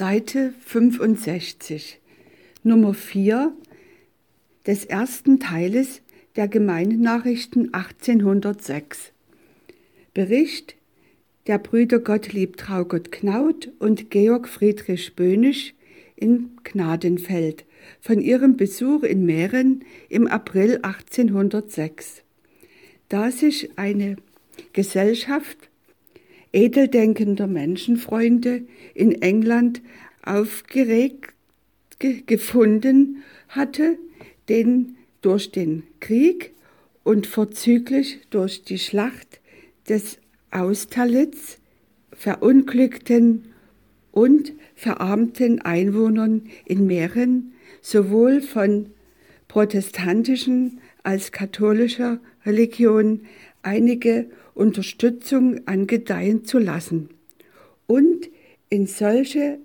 Seite 65, Nummer 4 des ersten Teiles der Gemeinnachrichten 1806. Bericht der Brüder Gottlieb Traugott Knaut und Georg Friedrich Böhnisch in Gnadenfeld von ihrem Besuch in Mähren im April 1806. Da sich eine Gesellschaft edeldenkender Menschenfreunde in England aufgeregt gefunden hatte, den durch den Krieg und vorzüglich durch die Schlacht des Austerlitz verunglückten und verarmten Einwohnern in Mähren sowohl von protestantischen als katholischer Religion einige Unterstützung angedeihen zu lassen und in solche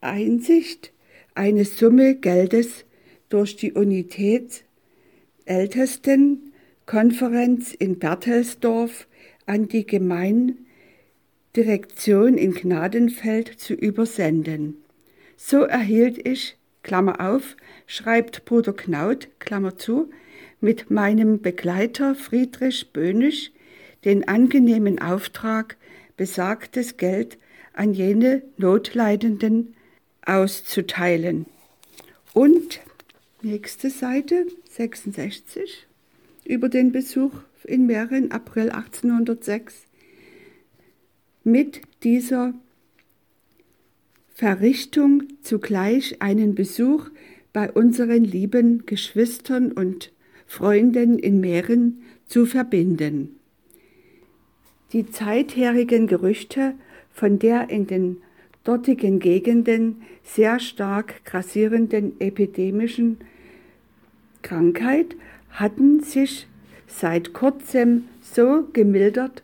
Einsicht eine Summe Geldes durch die Unitätsältestenkonferenz in Berthelsdorf an die Gemeindirektion in Gnadenfeld zu übersenden. So erhielt ich, Klammer auf, schreibt Bruder Knaut, Klammer zu, mit meinem Begleiter Friedrich Böhnisch den angenehmen Auftrag, besagtes Geld an jene Notleidenden auszuteilen. Und nächste Seite 66 über den Besuch in Mähren April 1806. Mit dieser Verrichtung zugleich einen Besuch bei unseren lieben Geschwistern und Freunden in Mähren zu verbinden. Die zeitherigen Gerüchte von der in den dortigen Gegenden sehr stark grassierenden epidemischen Krankheit hatten sich seit kurzem so gemildert,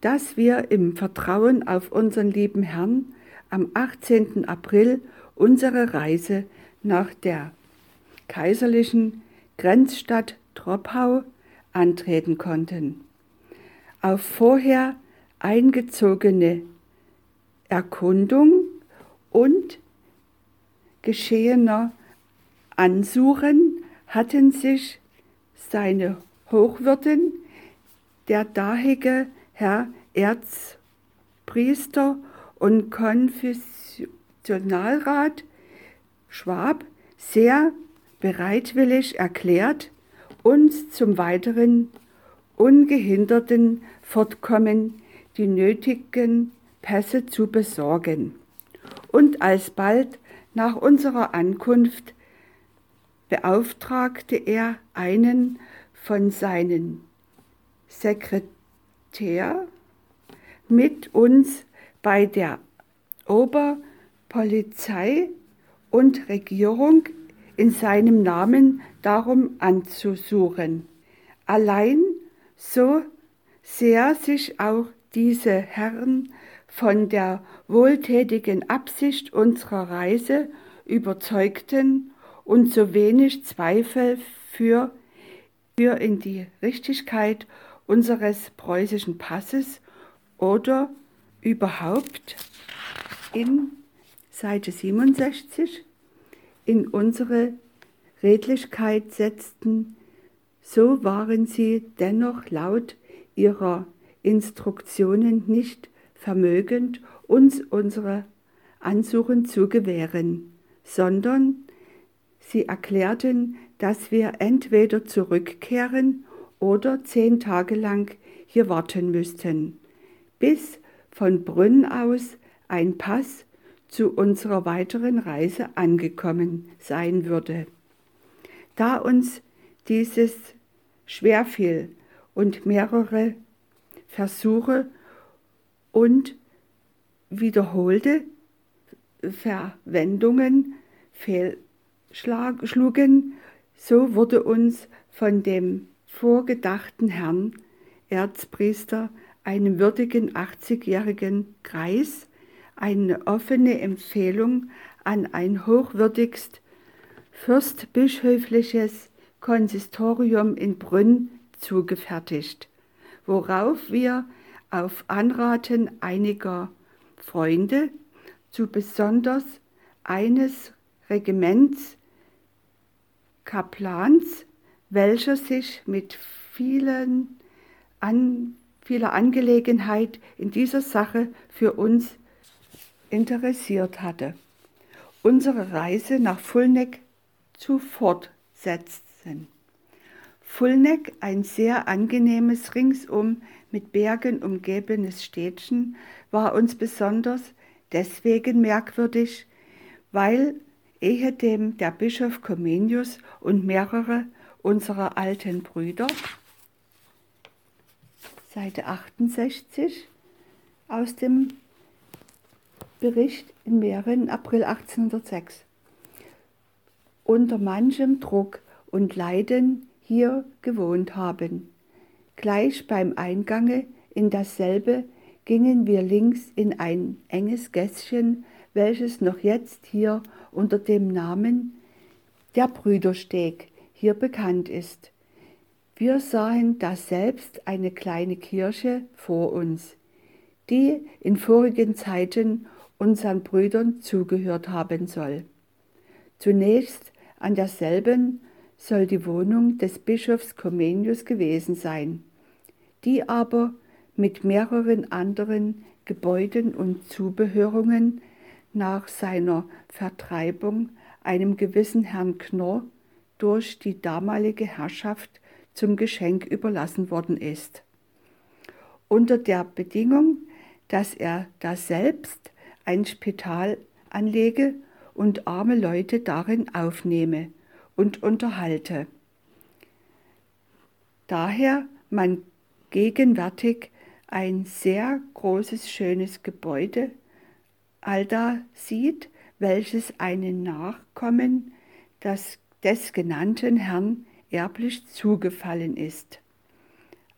dass wir im Vertrauen auf unseren lieben Herrn am 18. April unsere Reise nach der kaiserlichen Grenzstadt Troppau antreten konnten. Auf vorher eingezogene Erkundung und geschehener Ansuchen hatten sich seine Hochwürden, der dahige Herr Erzpriester und Konfessionalrat Schwab sehr bereitwillig erklärt, uns zum weiteren ungehinderten Fortkommen die nötigen Pässe zu besorgen. Und alsbald nach unserer Ankunft beauftragte er einen von seinen Sekretär mit uns bei der Oberpolizei und Regierung in seinem Namen darum anzusuchen. Allein so sehr sich auch diese Herren von der wohltätigen Absicht unserer Reise überzeugten und so wenig Zweifel für, für in die Richtigkeit unseres preußischen Passes oder überhaupt in Seite 67 in unsere Redlichkeit setzten, so waren sie dennoch laut ihrer Instruktionen nicht vermögend, uns unsere Ansuchen zu gewähren, sondern sie erklärten, dass wir entweder zurückkehren oder zehn Tage lang hier warten müssten, bis von Brünn aus ein Pass zu unserer weiteren Reise angekommen sein würde. Da uns dieses schwerfiel und mehrere Versuche und wiederholte Verwendungen fehlschlugen, so wurde uns von dem vorgedachten Herrn Erzpriester, einem würdigen 80-jährigen Kreis, eine offene Empfehlung an ein hochwürdigst fürstbischöfliches Konsistorium in Brünn zugefertigt, worauf wir auf Anraten einiger Freunde zu besonders eines Regiments Kaplans, welcher sich mit vielen an, vieler Angelegenheit in dieser Sache für uns interessiert hatte. Unsere Reise nach Fulneck zu fortsetzen. Fulneck, ein sehr angenehmes, ringsum mit Bergen umgebenes Städtchen, war uns besonders deswegen merkwürdig, weil ehedem der Bischof Comenius und mehrere unserer alten Brüder, Seite 68 aus dem Bericht in Mähren, April 1806, unter manchem Druck und Leiden hier gewohnt haben. Gleich beim Eingange in dasselbe gingen wir links in ein enges Gässchen, welches noch jetzt hier unter dem Namen der Brüdersteg hier bekannt ist. Wir sahen daselbst eine kleine Kirche vor uns, die in vorigen Zeiten unseren Brüdern zugehört haben soll. Zunächst an derselben soll die Wohnung des Bischofs Comenius gewesen sein, die aber mit mehreren anderen Gebäuden und Zubehörungen nach seiner Vertreibung einem gewissen Herrn Knorr durch die damalige Herrschaft zum Geschenk überlassen worden ist. Unter der Bedingung, dass er daselbst ein Spital anlege und arme Leute darin aufnehme und unterhalte. Daher man gegenwärtig ein sehr großes, schönes Gebäude allda sieht, welches einen Nachkommen das, des genannten Herrn erblich zugefallen ist.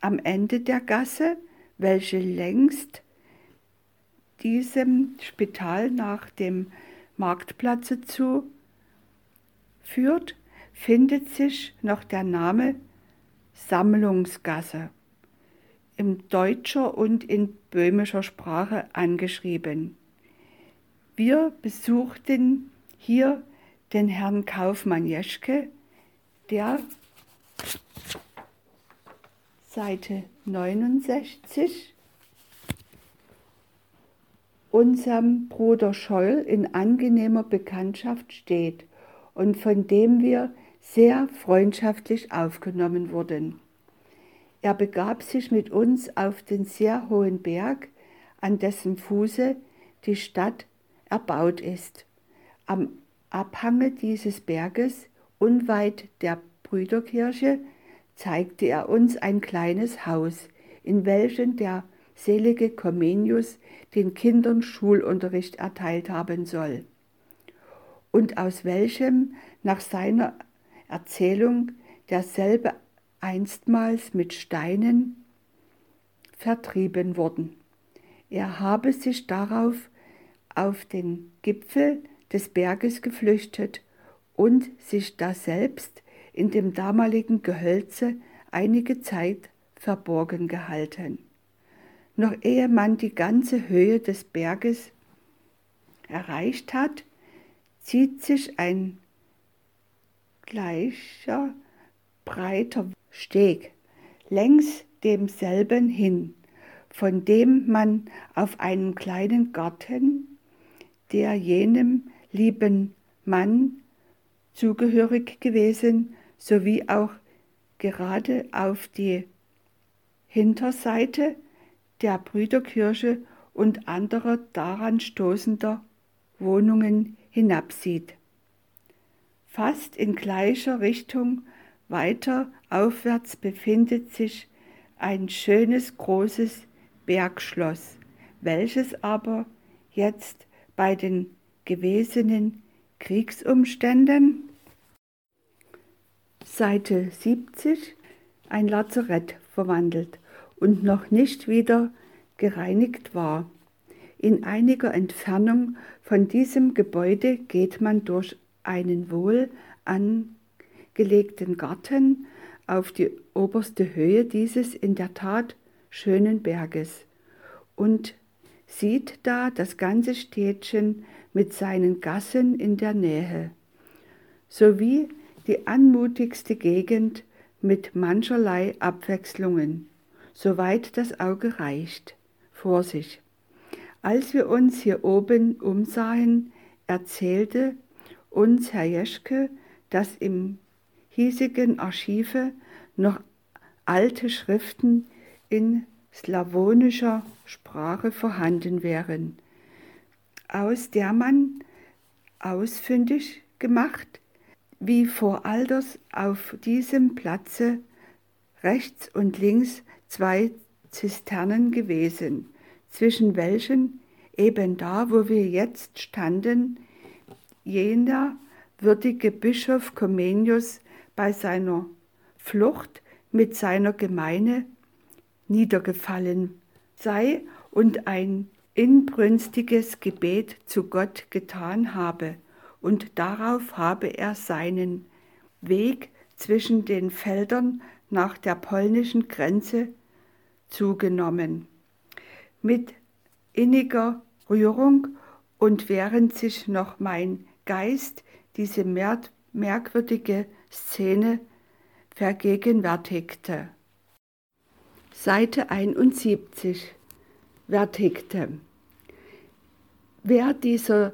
Am Ende der Gasse, welche längst diesem Spital nach dem Marktplatze zu führt, findet sich noch der Name Sammlungsgasse in deutscher und in böhmischer Sprache angeschrieben. Wir besuchten hier den Herrn Kaufmann Jeschke, der Seite 69 unserem Bruder Scholl in angenehmer Bekanntschaft steht und von dem wir sehr freundschaftlich aufgenommen wurden. Er begab sich mit uns auf den sehr hohen Berg, an dessen Fuße die Stadt erbaut ist. Am Abhange dieses Berges, unweit der Brüderkirche, zeigte er uns ein kleines Haus, in welchem der selige Comenius den Kindern Schulunterricht erteilt haben soll und aus welchem nach seiner Erzählung derselbe einstmals mit Steinen vertrieben worden. Er habe sich darauf auf den Gipfel des Berges geflüchtet und sich daselbst in dem damaligen Gehölze einige Zeit verborgen gehalten. Noch ehe man die ganze Höhe des Berges erreicht hat, zieht sich ein gleicher breiter Steg längs demselben hin, von dem man auf einem kleinen Garten, der jenem lieben Mann zugehörig gewesen, sowie auch gerade auf die Hinterseite der Brüderkirche und anderer daran stoßender Wohnungen hinabsieht. Fast in gleicher Richtung weiter aufwärts befindet sich ein schönes großes Bergschloss, welches aber jetzt bei den gewesenen Kriegsumständen Seite 70 ein Lazarett verwandelt und noch nicht wieder gereinigt war. In einiger Entfernung von diesem Gebäude geht man durch einen wohl angelegten Garten auf die oberste Höhe dieses in der Tat schönen Berges. Und sieht da das ganze Städtchen mit seinen Gassen in der Nähe, sowie die anmutigste Gegend mit mancherlei Abwechslungen, soweit das Auge reicht, vor sich. Als wir uns hier oben umsahen, erzählte uns Herr Jeschke, dass im hiesigen Archive noch alte Schriften in slawonischer Sprache vorhanden wären, aus der man ausfindig gemacht, wie vor Alters auf diesem Platze rechts und links zwei Zisternen gewesen, zwischen welchen eben da, wo wir jetzt standen, jener würdige Bischof Comenius bei seiner Flucht mit seiner Gemeine niedergefallen sei und ein inbrünstiges Gebet zu Gott getan habe, und darauf habe er seinen Weg zwischen den Feldern nach der polnischen Grenze zugenommen. Mit inniger Rührung und während sich noch mein Geist diese merkwürdige Szene vergegenwärtigte. Seite 71 vertigte. Wer dieser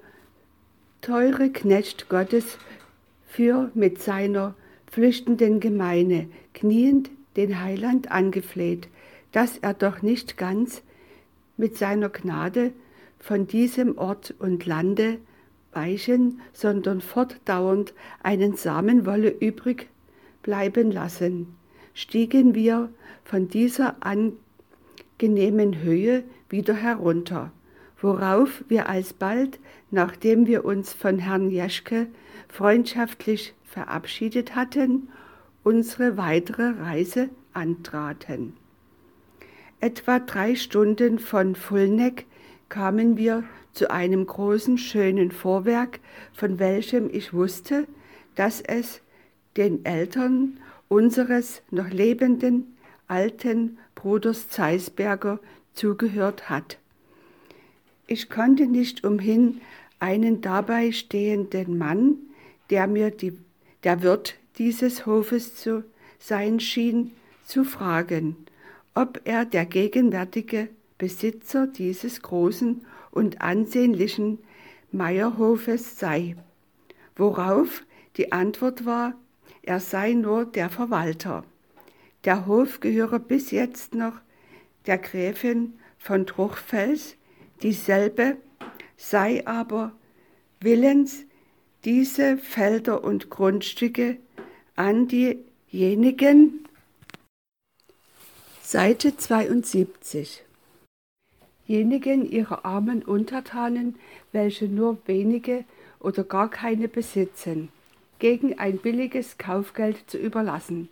teure Knecht Gottes für mit seiner flüchtenden Gemeine kniend den Heiland angefleht, dass er doch nicht ganz mit seiner Gnade von diesem Ort und Lande weichen, sondern fortdauernd einen Samen wolle übrig bleiben lassen, stiegen wir von dieser angenehmen Höhe wieder herunter, worauf wir alsbald, nachdem wir uns von Herrn Jeschke freundschaftlich verabschiedet hatten, unsere weitere Reise antraten. Etwa drei Stunden von Fulneck kamen wir zu einem großen, schönen Vorwerk, von welchem ich wusste, dass es den Eltern unseres noch lebenden alten Bruders Zeisberger zugehört hat. Ich konnte nicht umhin, einen dabei stehenden Mann, der mir die, der Wirt dieses Hofes zu sein schien, zu fragen, ob er der gegenwärtige Besitzer dieses großen und ansehnlichen Meierhofes sei, worauf die Antwort war, er sei nur der Verwalter. Der Hof gehöre bis jetzt noch der Gräfin von Truchfels, dieselbe sei aber willens, diese Felder und Grundstücke an diejenigen. Seite 72 jenigen ihrer armen Untertanen, welche nur wenige oder gar keine besitzen, gegen ein billiges Kaufgeld zu überlassen,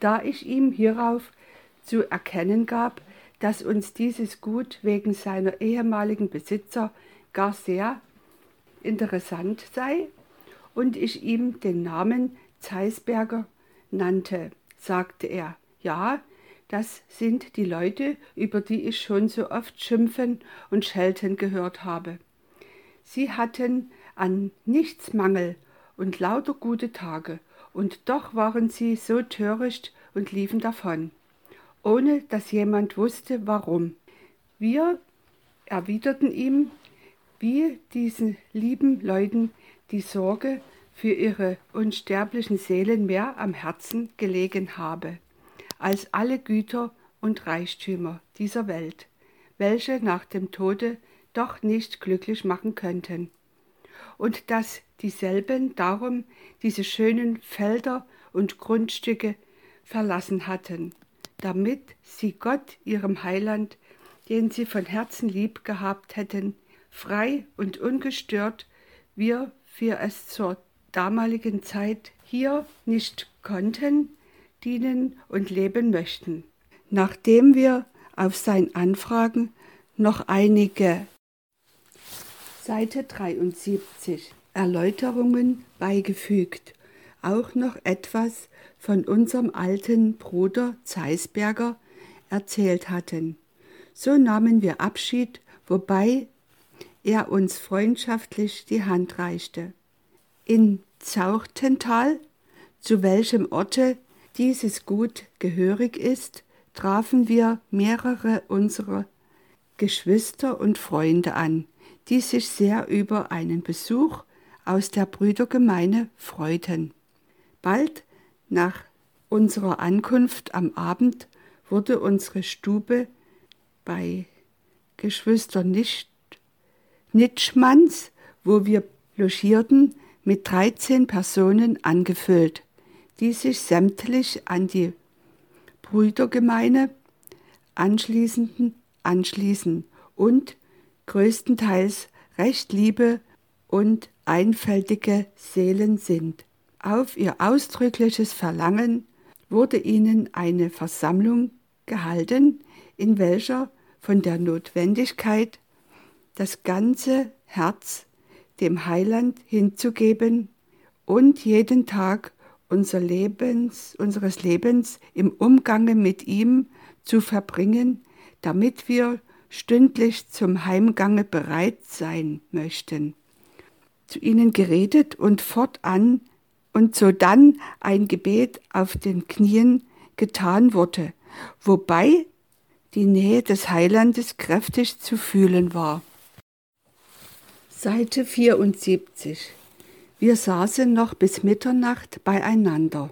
da ich ihm hierauf zu erkennen gab, dass uns dieses Gut wegen seiner ehemaligen Besitzer gar sehr interessant sei und ich ihm den Namen Zeisberger nannte, sagte er, ja, das sind die Leute, über die ich schon so oft schimpfen und schelten gehört habe. Sie hatten an nichts Mangel und lauter gute Tage, und doch waren sie so töricht und liefen davon, ohne dass jemand wusste, warum. Wir erwiderten ihm, wie diesen lieben Leuten die Sorge für ihre unsterblichen Seelen mehr am Herzen gelegen habe als alle Güter und Reichtümer dieser Welt, welche nach dem Tode doch nicht glücklich machen könnten, und dass dieselben darum diese schönen Felder und Grundstücke verlassen hatten, damit sie Gott, ihrem Heiland, den sie von Herzen lieb gehabt hätten, frei und ungestört, wir für es zur damaligen Zeit hier nicht konnten, dienen und leben möchten. Nachdem wir auf sein Anfragen noch einige Seite 73 Erläuterungen beigefügt, auch noch etwas von unserem alten Bruder Zeisberger erzählt hatten. So nahmen wir Abschied wobei er uns freundschaftlich die Hand reichte. In Zauchtental, zu welchem Orte dieses Gut gehörig ist, trafen wir mehrere unserer Geschwister und Freunde an, die sich sehr über einen Besuch aus der Brüdergemeine freuten. Bald nach unserer Ankunft am Abend wurde unsere Stube bei Geschwister Nitschmanns, wo wir logierten, mit 13 Personen angefüllt, die sich sämtlich an die Brüdergemeine anschließenden anschließen und größtenteils recht liebe und einfältige Seelen sind. Auf ihr ausdrückliches Verlangen wurde ihnen eine Versammlung gehalten, in welcher von der Notwendigkeit, das ganze Herz dem Heiland hinzugeben und jeden Tag unser Lebens, unseres Lebens im Umgange mit ihm zu verbringen, damit wir stündlich zum Heimgange bereit sein möchten. Zu ihnen geredet und fortan und sodann ein Gebet auf den Knien getan wurde, wobei die Nähe des Heilandes kräftig zu fühlen war. Seite 74 Wir saßen noch bis Mitternacht beieinander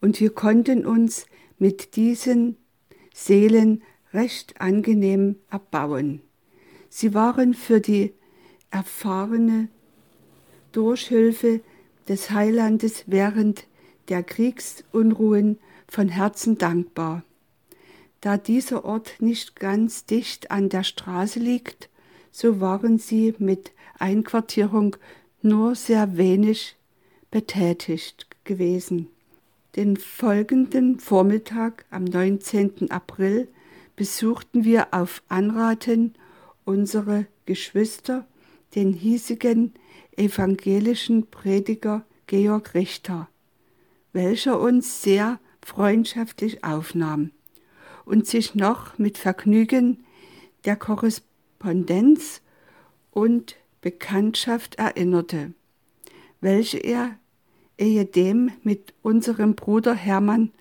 und wir konnten uns mit diesen Seelen recht angenehm erbauen. Sie waren für die erfahrene Durchhilfe des Heilandes während der Kriegsunruhen von Herzen dankbar. Da dieser Ort nicht ganz dicht an der Straße liegt, so waren sie mit Einquartierung nur sehr wenig betätigt gewesen. Den folgenden Vormittag am 19. April besuchten wir auf Anraten unserer Geschwister den hiesigen evangelischen Prediger Georg Richter, welcher uns sehr freundschaftlich aufnahm und sich noch mit Vergnügen der Korrespondenz und Bekanntschaft erinnerte, welche er ehedem mit unserem Bruder Hermann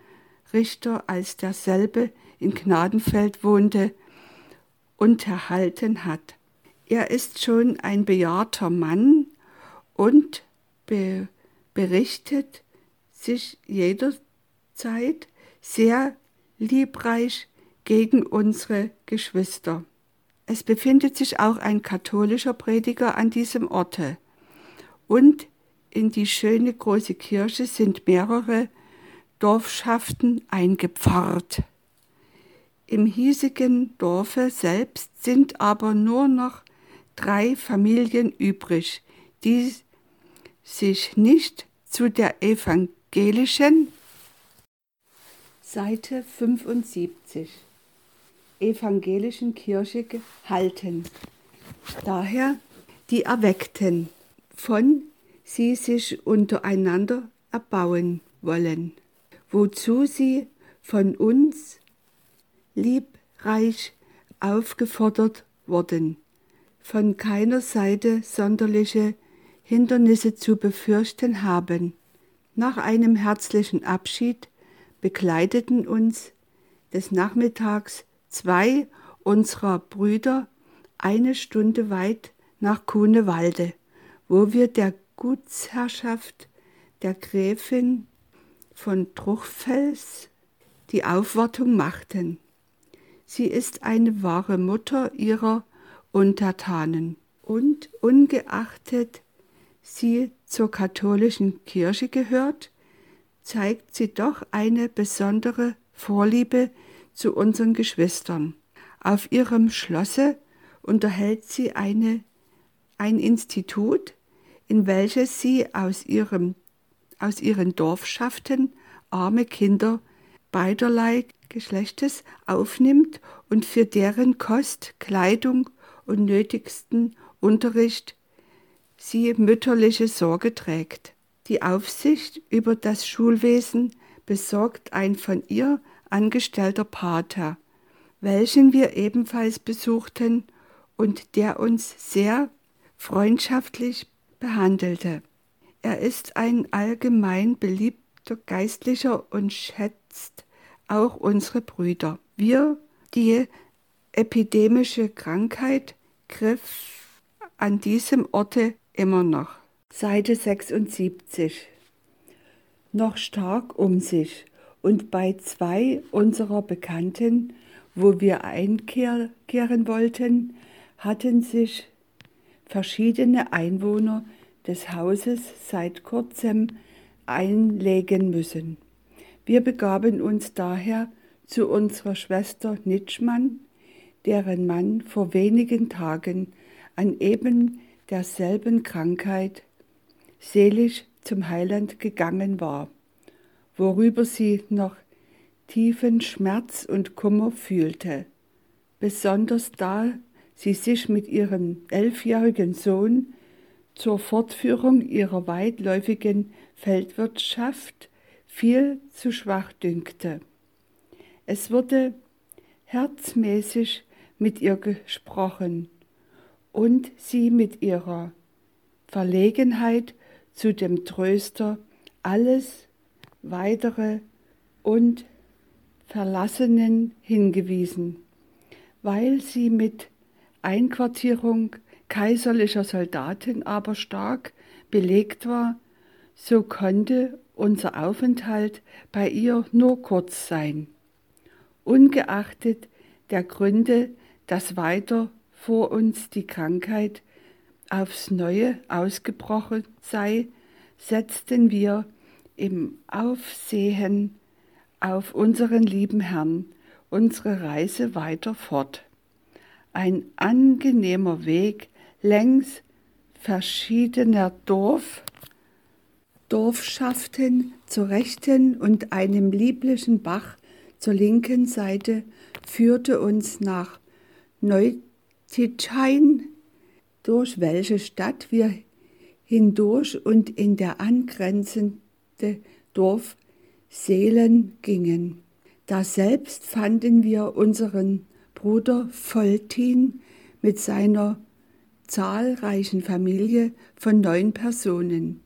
Richter, als derselbe in Gnadenfeld wohnte, unterhalten hat. Er ist schon ein bejahrter Mann und be berichtet sich jederzeit sehr liebreich gegen unsere Geschwister. Es befindet sich auch ein katholischer Prediger an diesem Orte. Und in die schöne große Kirche sind mehrere Dorfschaften eingepfarrt. Im hiesigen Dorfe selbst sind aber nur noch drei Familien übrig, die sich nicht zu der evangelischen Seite 75 evangelischen Kirche gehalten. Daher die Erweckten, von sie sich untereinander erbauen wollen, wozu sie von uns liebreich aufgefordert wurden, von keiner Seite sonderliche Hindernisse zu befürchten haben. Nach einem herzlichen Abschied begleiteten uns des Nachmittags zwei unserer Brüder eine Stunde weit nach Kuhnewalde, wo wir der Gutsherrschaft der Gräfin von Truchfels die Aufwartung machten. Sie ist eine wahre Mutter ihrer Untertanen und ungeachtet sie zur katholischen Kirche gehört, zeigt sie doch eine besondere Vorliebe zu unseren Geschwistern. Auf ihrem Schlosse unterhält sie eine, ein Institut, in welches sie aus, ihrem, aus ihren Dorfschaften arme Kinder beiderlei Geschlechtes aufnimmt und für deren Kost, Kleidung und nötigsten Unterricht sie mütterliche Sorge trägt. Die Aufsicht über das Schulwesen besorgt ein von ihr angestellter Pater, welchen wir ebenfalls besuchten und der uns sehr freundschaftlich behandelte. Er ist ein allgemein beliebter Geistlicher und schätzt auch unsere Brüder. Wir, die epidemische Krankheit griff an diesem Orte immer noch. Seite 76. Noch stark um sich und bei zwei unserer Bekannten, wo wir einkehren wollten, hatten sich verschiedene Einwohner des Hauses seit kurzem einlegen müssen. Wir begaben uns daher zu unserer Schwester Nitschmann, deren Mann vor wenigen Tagen an eben derselben Krankheit selig zum Heiland gegangen war, worüber sie noch tiefen Schmerz und Kummer fühlte, besonders da sie sich mit ihrem elfjährigen Sohn zur Fortführung ihrer weitläufigen Feldwirtschaft viel zu schwach dünkte. Es wurde herzmäßig mit ihr gesprochen und sie mit ihrer Verlegenheit zu dem Tröster alles weitere und Verlassenen hingewiesen, weil sie mit Einquartierung kaiserlicher Soldaten aber stark belegt war, so konnte unser Aufenthalt bei ihr nur kurz sein. Ungeachtet der Gründe, dass weiter vor uns die Krankheit aufs neue ausgebrochen sei, setzten wir im Aufsehen auf unseren lieben Herrn unsere Reise weiter fort. Ein angenehmer Weg längs verschiedener Dorf, Dorfschaften zur rechten und einem lieblichen Bach zur linken Seite führte uns nach Neutitschein, durch welche Stadt wir hindurch und in der angrenzende Dorf Seelen gingen. Daselbst fanden wir unseren Bruder Voltin mit seiner zahlreichen Familie von neun Personen,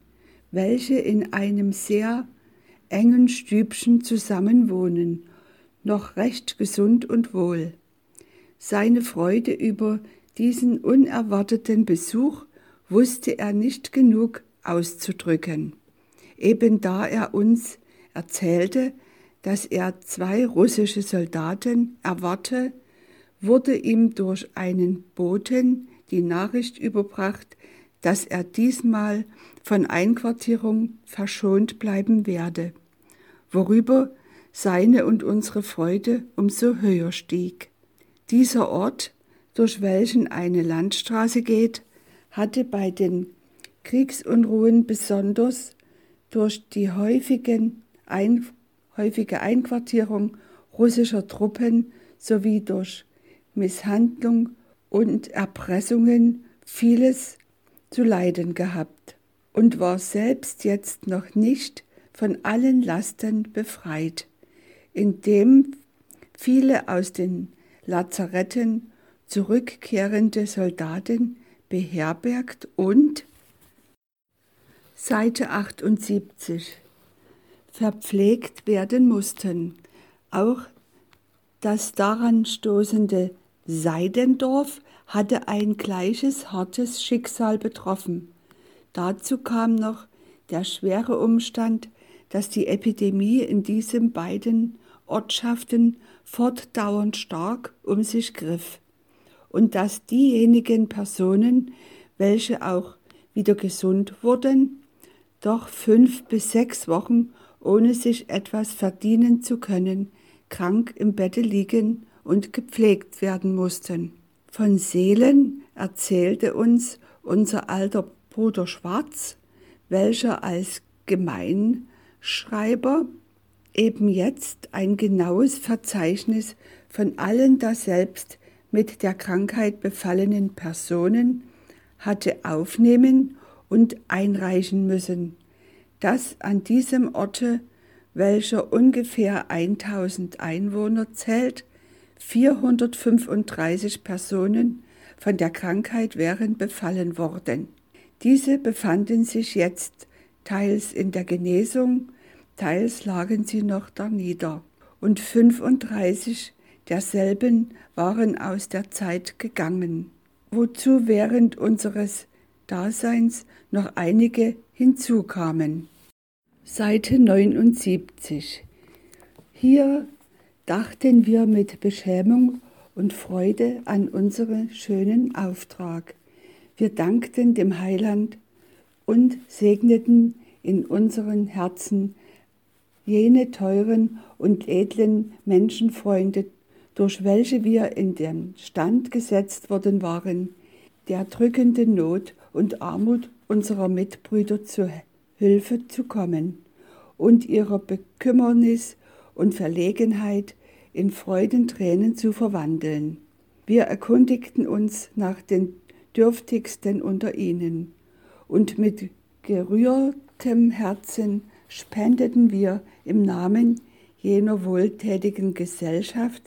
welche in einem sehr engen Stübchen zusammenwohnen, noch recht gesund und wohl. Seine Freude über diesen unerwarteten Besuch wusste er nicht genug auszudrücken, eben da er uns erzählte, dass er zwei russische Soldaten erwarte, wurde ihm durch einen Boten die Nachricht überbracht, dass er diesmal von Einquartierung verschont bleiben werde, worüber seine und unsere Freude umso höher stieg. Dieser Ort, durch welchen eine Landstraße geht, hatte bei den Kriegsunruhen besonders durch die häufigen ein, häufige Einquartierung russischer Truppen sowie durch Misshandlung und Erpressungen vieles zu leiden gehabt und war selbst jetzt noch nicht von allen Lasten befreit, indem viele aus den Lazaretten zurückkehrende Soldaten beherbergt und Seite 78 verpflegt werden mussten. Auch das daran stoßende Seidendorf hatte ein gleiches hartes Schicksal betroffen. Dazu kam noch der schwere Umstand, dass die Epidemie in diesen beiden Ortschaften fortdauernd stark um sich griff und dass diejenigen Personen, welche auch wieder gesund wurden, doch fünf bis sechs Wochen ohne sich etwas verdienen zu können, krank im Bette liegen und gepflegt werden mussten. Von Seelen erzählte uns unser alter Bruder Schwarz, welcher als Gemeinschreiber eben jetzt ein genaues Verzeichnis von allen daselbst mit der Krankheit befallenen Personen hatte aufnehmen und einreichen müssen, das an diesem Orte, welcher ungefähr 1000 Einwohner zählt, 435 Personen von der Krankheit wären befallen worden. Diese befanden sich jetzt teils in der Genesung, teils lagen sie noch darnieder. Und 35 derselben waren aus der Zeit gegangen, wozu während unseres Daseins noch einige hinzukamen. Seite 79. Hier dachten wir mit Beschämung und Freude an unseren schönen Auftrag. Wir dankten dem Heiland und segneten in unseren Herzen jene teuren und edlen Menschenfreunde, durch welche wir in den Stand gesetzt worden waren, der drückenden Not und Armut unserer Mitbrüder zu Hilfe zu kommen und ihrer Bekümmernis und Verlegenheit in Freudentränen zu verwandeln. Wir erkundigten uns nach den Dürftigsten unter ihnen und mit gerührtem Herzen spendeten wir im Namen jener wohltätigen Gesellschaft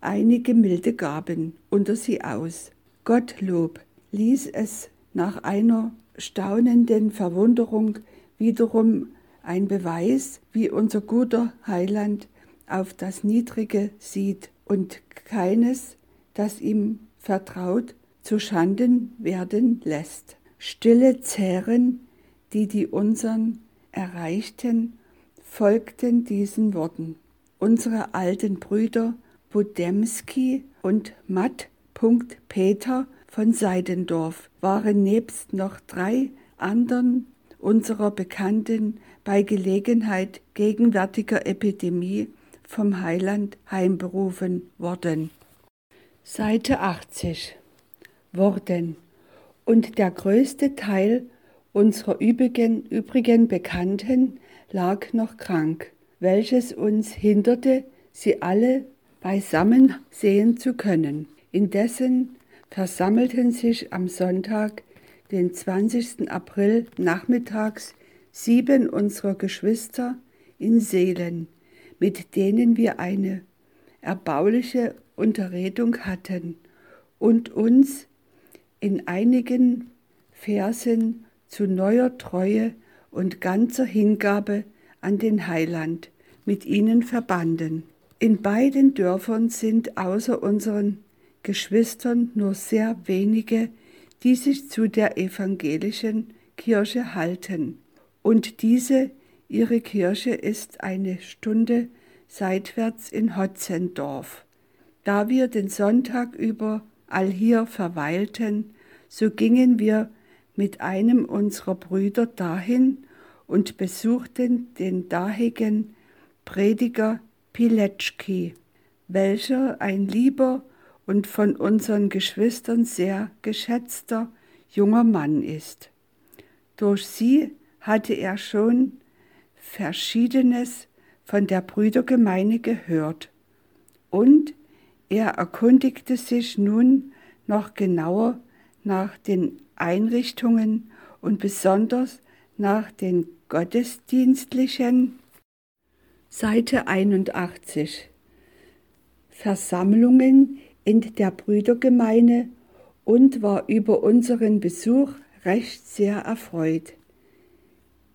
einige milde Gaben unter sie aus. Gottlob ließ es nach einer staunenden Verwunderung wiederum ein Beweis, wie unser guter Heiland auf das Niedrige sieht und keines, das ihm vertraut, zu Schanden werden lässt. Stille Zähren, die die unsern erreichten, folgten diesen Worten. Unsere alten Brüder Budemski und Matt. Peter von Seidendorf waren nebst noch drei anderen unserer Bekannten bei Gelegenheit gegenwärtiger Epidemie vom Heiland heimberufen worden. Seite 80 worden und der größte Teil unserer übrigen, übrigen Bekannten lag noch krank, welches uns hinderte, sie alle beisammen sehen zu können. Indessen versammelten sich am Sonntag, den 20. April nachmittags, sieben unserer Geschwister in Seelen, mit denen wir eine erbauliche Unterredung hatten und uns in einigen Versen zu neuer Treue und ganzer Hingabe an den Heiland mit ihnen verbanden. In beiden Dörfern sind außer unseren Geschwistern nur sehr wenige, die sich zu der evangelischen Kirche halten. Und diese, ihre Kirche, ist eine Stunde seitwärts in Hotzendorf. Da wir den Sonntag über allhier verweilten, so gingen wir mit einem unserer Brüder dahin und besuchten den dahigen Prediger Piletschki, welcher ein lieber und von unseren Geschwistern sehr geschätzter junger Mann ist. Durch sie hatte er schon Verschiedenes von der Brüdergemeine gehört. Und er erkundigte sich nun noch genauer nach den Einrichtungen und besonders nach den gottesdienstlichen. Seite 81 Versammlungen in der Brüdergemeine und war über unseren Besuch recht sehr erfreut.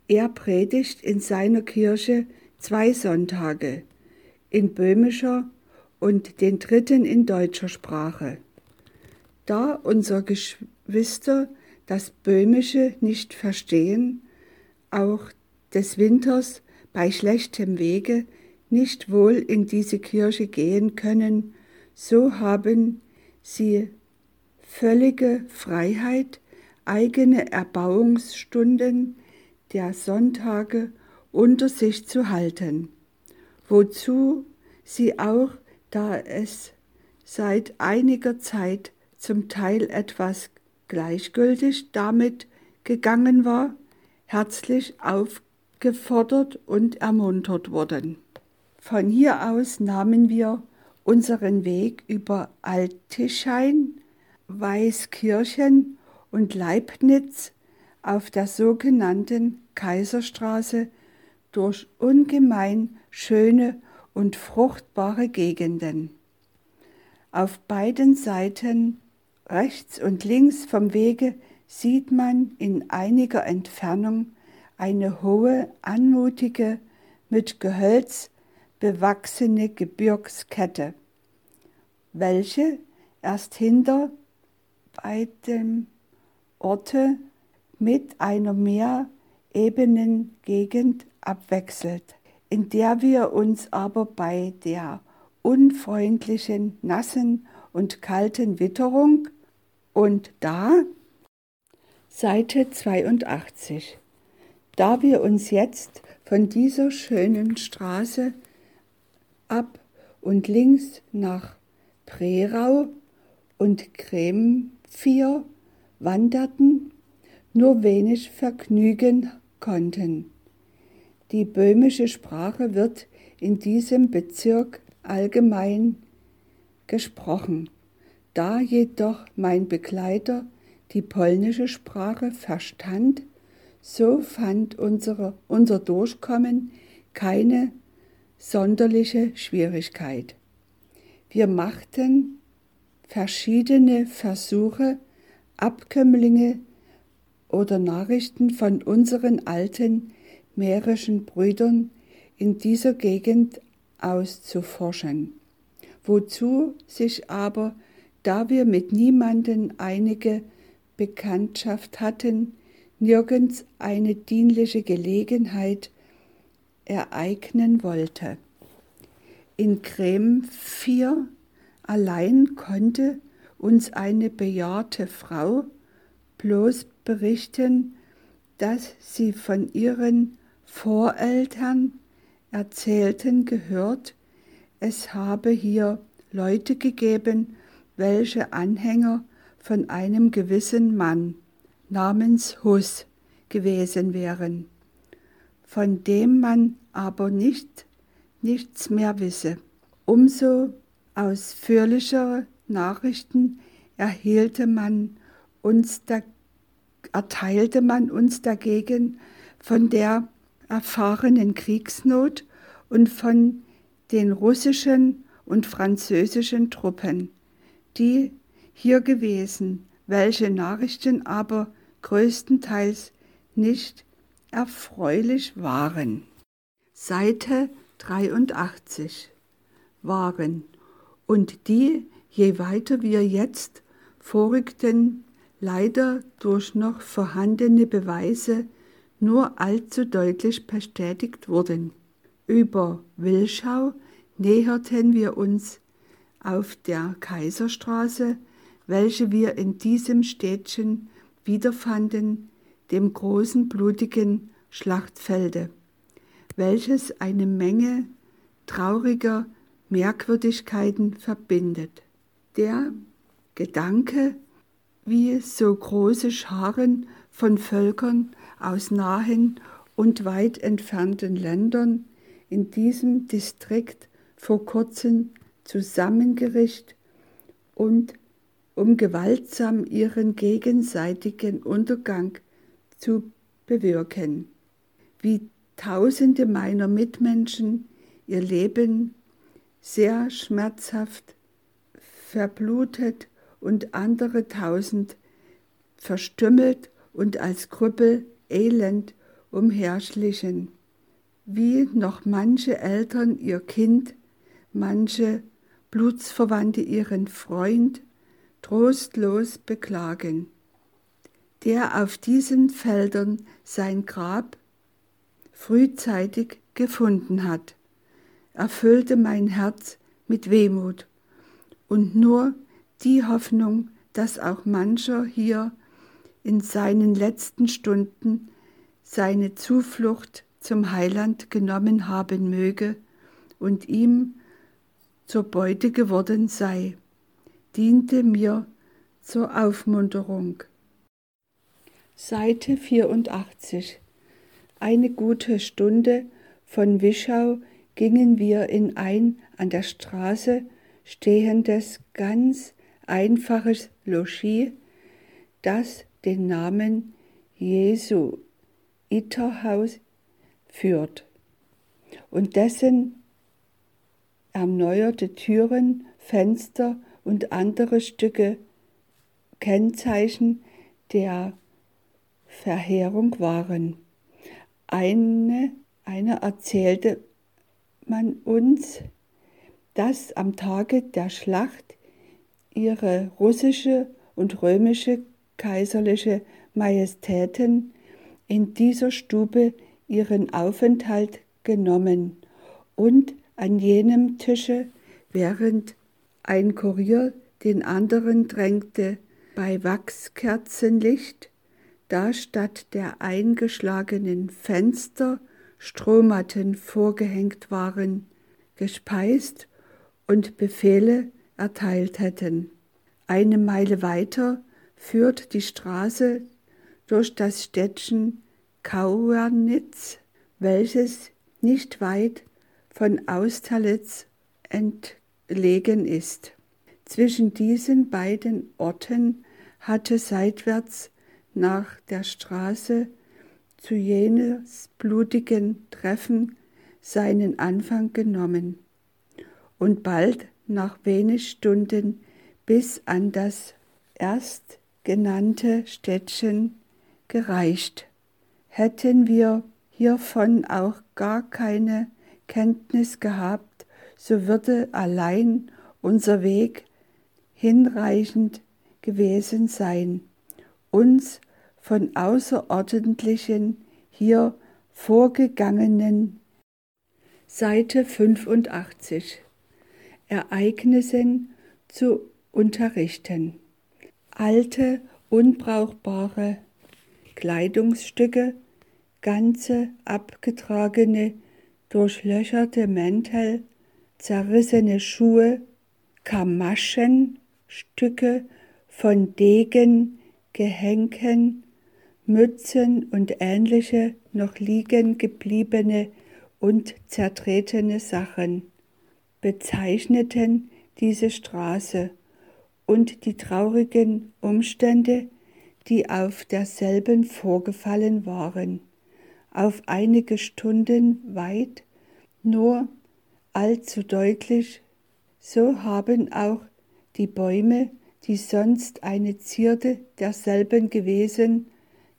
Er predigt in seiner Kirche zwei Sonntage, in böhmischer und den dritten in deutscher Sprache. Da unser Geschwister das Böhmische nicht verstehen, auch des Winters bei schlechtem Wege nicht wohl in diese Kirche gehen können, so haben sie völlige Freiheit, eigene Erbauungsstunden der Sonntage unter sich zu halten, wozu sie auch, da es seit einiger Zeit zum Teil etwas gleichgültig damit gegangen war, herzlich aufgefordert und ermuntert wurden. Von hier aus nahmen wir unseren Weg über Altischein, Weißkirchen und Leibnitz auf der sogenannten Kaiserstraße durch ungemein schöne und fruchtbare Gegenden. Auf beiden Seiten Rechts und links vom Wege sieht man in einiger Entfernung eine hohe, anmutige, mit Gehölz bewachsene Gebirgskette, welche erst hinter bei dem Orte mit einer meerebenen Gegend abwechselt, in der wir uns aber bei der unfreundlichen, nassen und kalten Witterung und da Seite 82. Da wir uns jetzt von dieser schönen Straße ab und links nach Prerau und Kremvier wanderten, nur wenig vergnügen konnten. Die böhmische Sprache wird in diesem Bezirk allgemein gesprochen. Da jedoch mein Begleiter die polnische Sprache verstand, so fand unsere, unser Durchkommen keine sonderliche Schwierigkeit. Wir machten verschiedene Versuche, Abkömmlinge oder Nachrichten von unseren alten mährischen Brüdern in dieser Gegend auszuforschen, wozu sich aber, da wir mit niemanden einige Bekanntschaft hatten, nirgends eine dienliche Gelegenheit ereignen wollte. In Kremvier allein konnte uns eine bejahrte Frau bloß berichten, dass sie von ihren Voreltern erzählten gehört, es habe hier Leute gegeben, welche Anhänger von einem gewissen Mann namens Hus gewesen wären, von dem man aber nicht nichts mehr wisse. Umso ausführlichere Nachrichten erhielte man uns da, erteilte man uns dagegen von der erfahrenen Kriegsnot und von den russischen und französischen Truppen, die hier gewesen, welche Nachrichten aber größtenteils nicht erfreulich waren. Seite 83 waren und die, je weiter wir jetzt vorrückten, leider durch noch vorhandene Beweise nur allzu deutlich bestätigt wurden. Über Wilschau näherten wir uns auf der Kaiserstraße, welche wir in diesem Städtchen wiederfanden, dem großen blutigen Schlachtfelde, welches eine Menge trauriger Merkwürdigkeiten verbindet. Der Gedanke, wie so große Scharen von Völkern aus nahen und weit entfernten Ländern in diesem Distrikt vor kurzem zusammengerichtet und um gewaltsam ihren gegenseitigen Untergang zu bewirken. Wie Tausende meiner Mitmenschen ihr Leben sehr schmerzhaft verblutet und andere tausend verstümmelt und als Krüppel elend umherschlichen, wie noch manche Eltern ihr Kind, manche Blutsverwandte ihren Freund trostlos beklagen, der auf diesen Feldern sein Grab frühzeitig gefunden hat, erfüllte mein Herz mit Wehmut und nur die Hoffnung, dass auch mancher hier in seinen letzten Stunden seine Zuflucht zum Heiland genommen haben möge und ihm zur Beute geworden sei, diente mir zur Aufmunterung. Seite 84 Eine gute Stunde. Von Wischau gingen wir in ein an der Straße stehendes, ganz einfaches Logis, das den Namen Jesu Itterhaus führt und dessen erneuerte Türen, Fenster und andere Stücke Kennzeichen der Verheerung waren. Eine, eine erzählte man uns, dass am Tage der Schlacht ihre russische und römische kaiserliche Majestäten in dieser Stube ihren Aufenthalt genommen und an jenem Tische, während ein Kurier den anderen drängte, bei Wachskerzenlicht, da statt der eingeschlagenen Fenster Strohmatten vorgehängt waren, gespeist und Befehle erteilt hätten. Eine Meile weiter führt die Straße durch das Städtchen Kauernitz, welches nicht weit von Austerlitz entlegen ist. Zwischen diesen beiden Orten hatte seitwärts nach der Straße zu jenes blutigen Treffen seinen Anfang genommen und bald nach wenig Stunden bis an das erstgenannte Städtchen gereicht. Hätten wir hiervon auch gar keine Kenntnis gehabt, so würde allein unser Weg hinreichend gewesen sein, uns von außerordentlichen hier vorgegangenen Seite 85 Ereignissen zu unterrichten. Alte, unbrauchbare Kleidungsstücke, ganze abgetragene, durchlöcherte Mäntel, zerrissene Schuhe, Kamaschen, Stücke von Degen, Gehenken, Mützen und ähnliche noch liegen gebliebene und zertretene Sachen bezeichneten diese Straße und die traurigen Umstände, die auf derselben vorgefallen waren, auf einige Stunden weit, nur allzu deutlich, so haben auch die Bäume, die sonst eine Zierde derselben gewesen,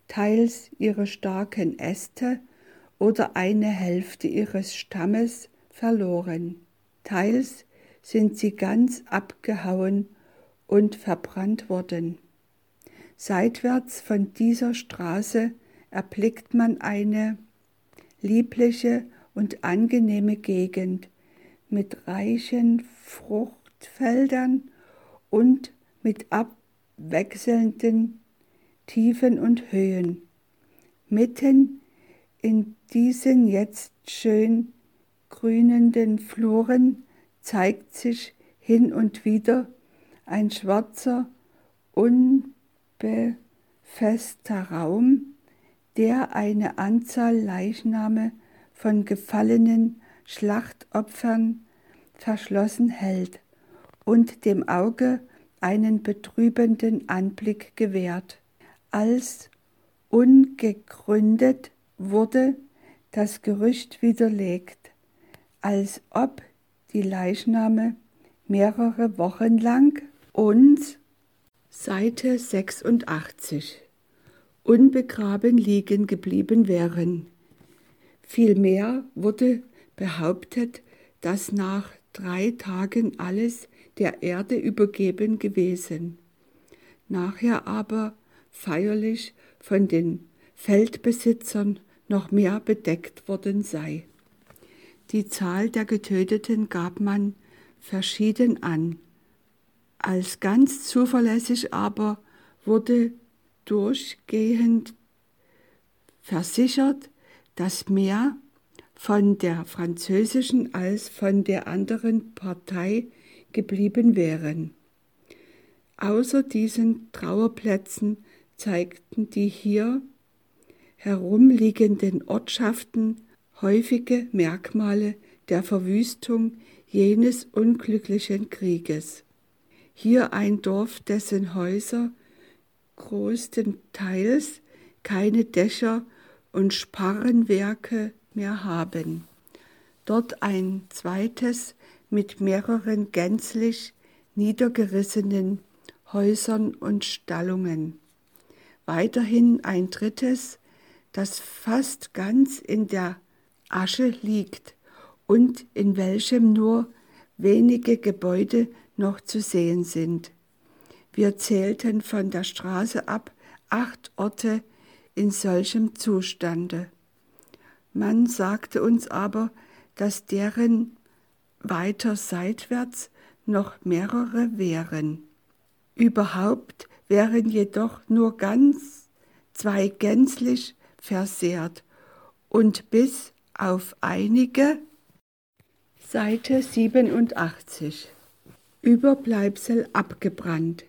teils ihre starken Äste oder eine Hälfte ihres Stammes verloren, teils sind sie ganz abgehauen und verbrannt worden. Seitwärts von dieser Straße erblickt man eine liebliche und angenehme Gegend mit reichen Fruchtfeldern und mit abwechselnden Tiefen und Höhen. Mitten in diesen jetzt schön grünenden Fluren zeigt sich hin und wieder ein schwarzer, unbefester Raum, der eine Anzahl Leichname von gefallenen Schlachtopfern verschlossen hält und dem Auge einen betrübenden Anblick gewährt. Als ungegründet wurde das Gerücht widerlegt, als ob die Leichname mehrere Wochen lang und Seite 86 unbegraben liegen geblieben wären. Vielmehr wurde behauptet, dass nach drei Tagen alles der Erde übergeben gewesen. Nachher aber feierlich von den Feldbesitzern noch mehr bedeckt worden sei. Die Zahl der Getöteten gab man verschieden an. Als ganz zuverlässig aber wurde durchgehend versichert, dass mehr von der französischen als von der anderen Partei geblieben wären. Außer diesen Trauerplätzen zeigten die hier herumliegenden Ortschaften häufige Merkmale der Verwüstung jenes unglücklichen Krieges. Hier ein Dorf, dessen Häuser größtenteils keine Dächer und Sparrenwerke mehr haben. Dort ein zweites mit mehreren gänzlich niedergerissenen Häusern und Stallungen. Weiterhin ein drittes, das fast ganz in der Asche liegt und in welchem nur wenige Gebäude noch zu sehen sind. Wir zählten von der Straße ab acht Orte in solchem Zustande. Man sagte uns aber, dass deren weiter seitwärts noch mehrere wären. Überhaupt wären jedoch nur ganz zwei gänzlich versehrt und bis auf einige Seite 87 Überbleibsel abgebrannt.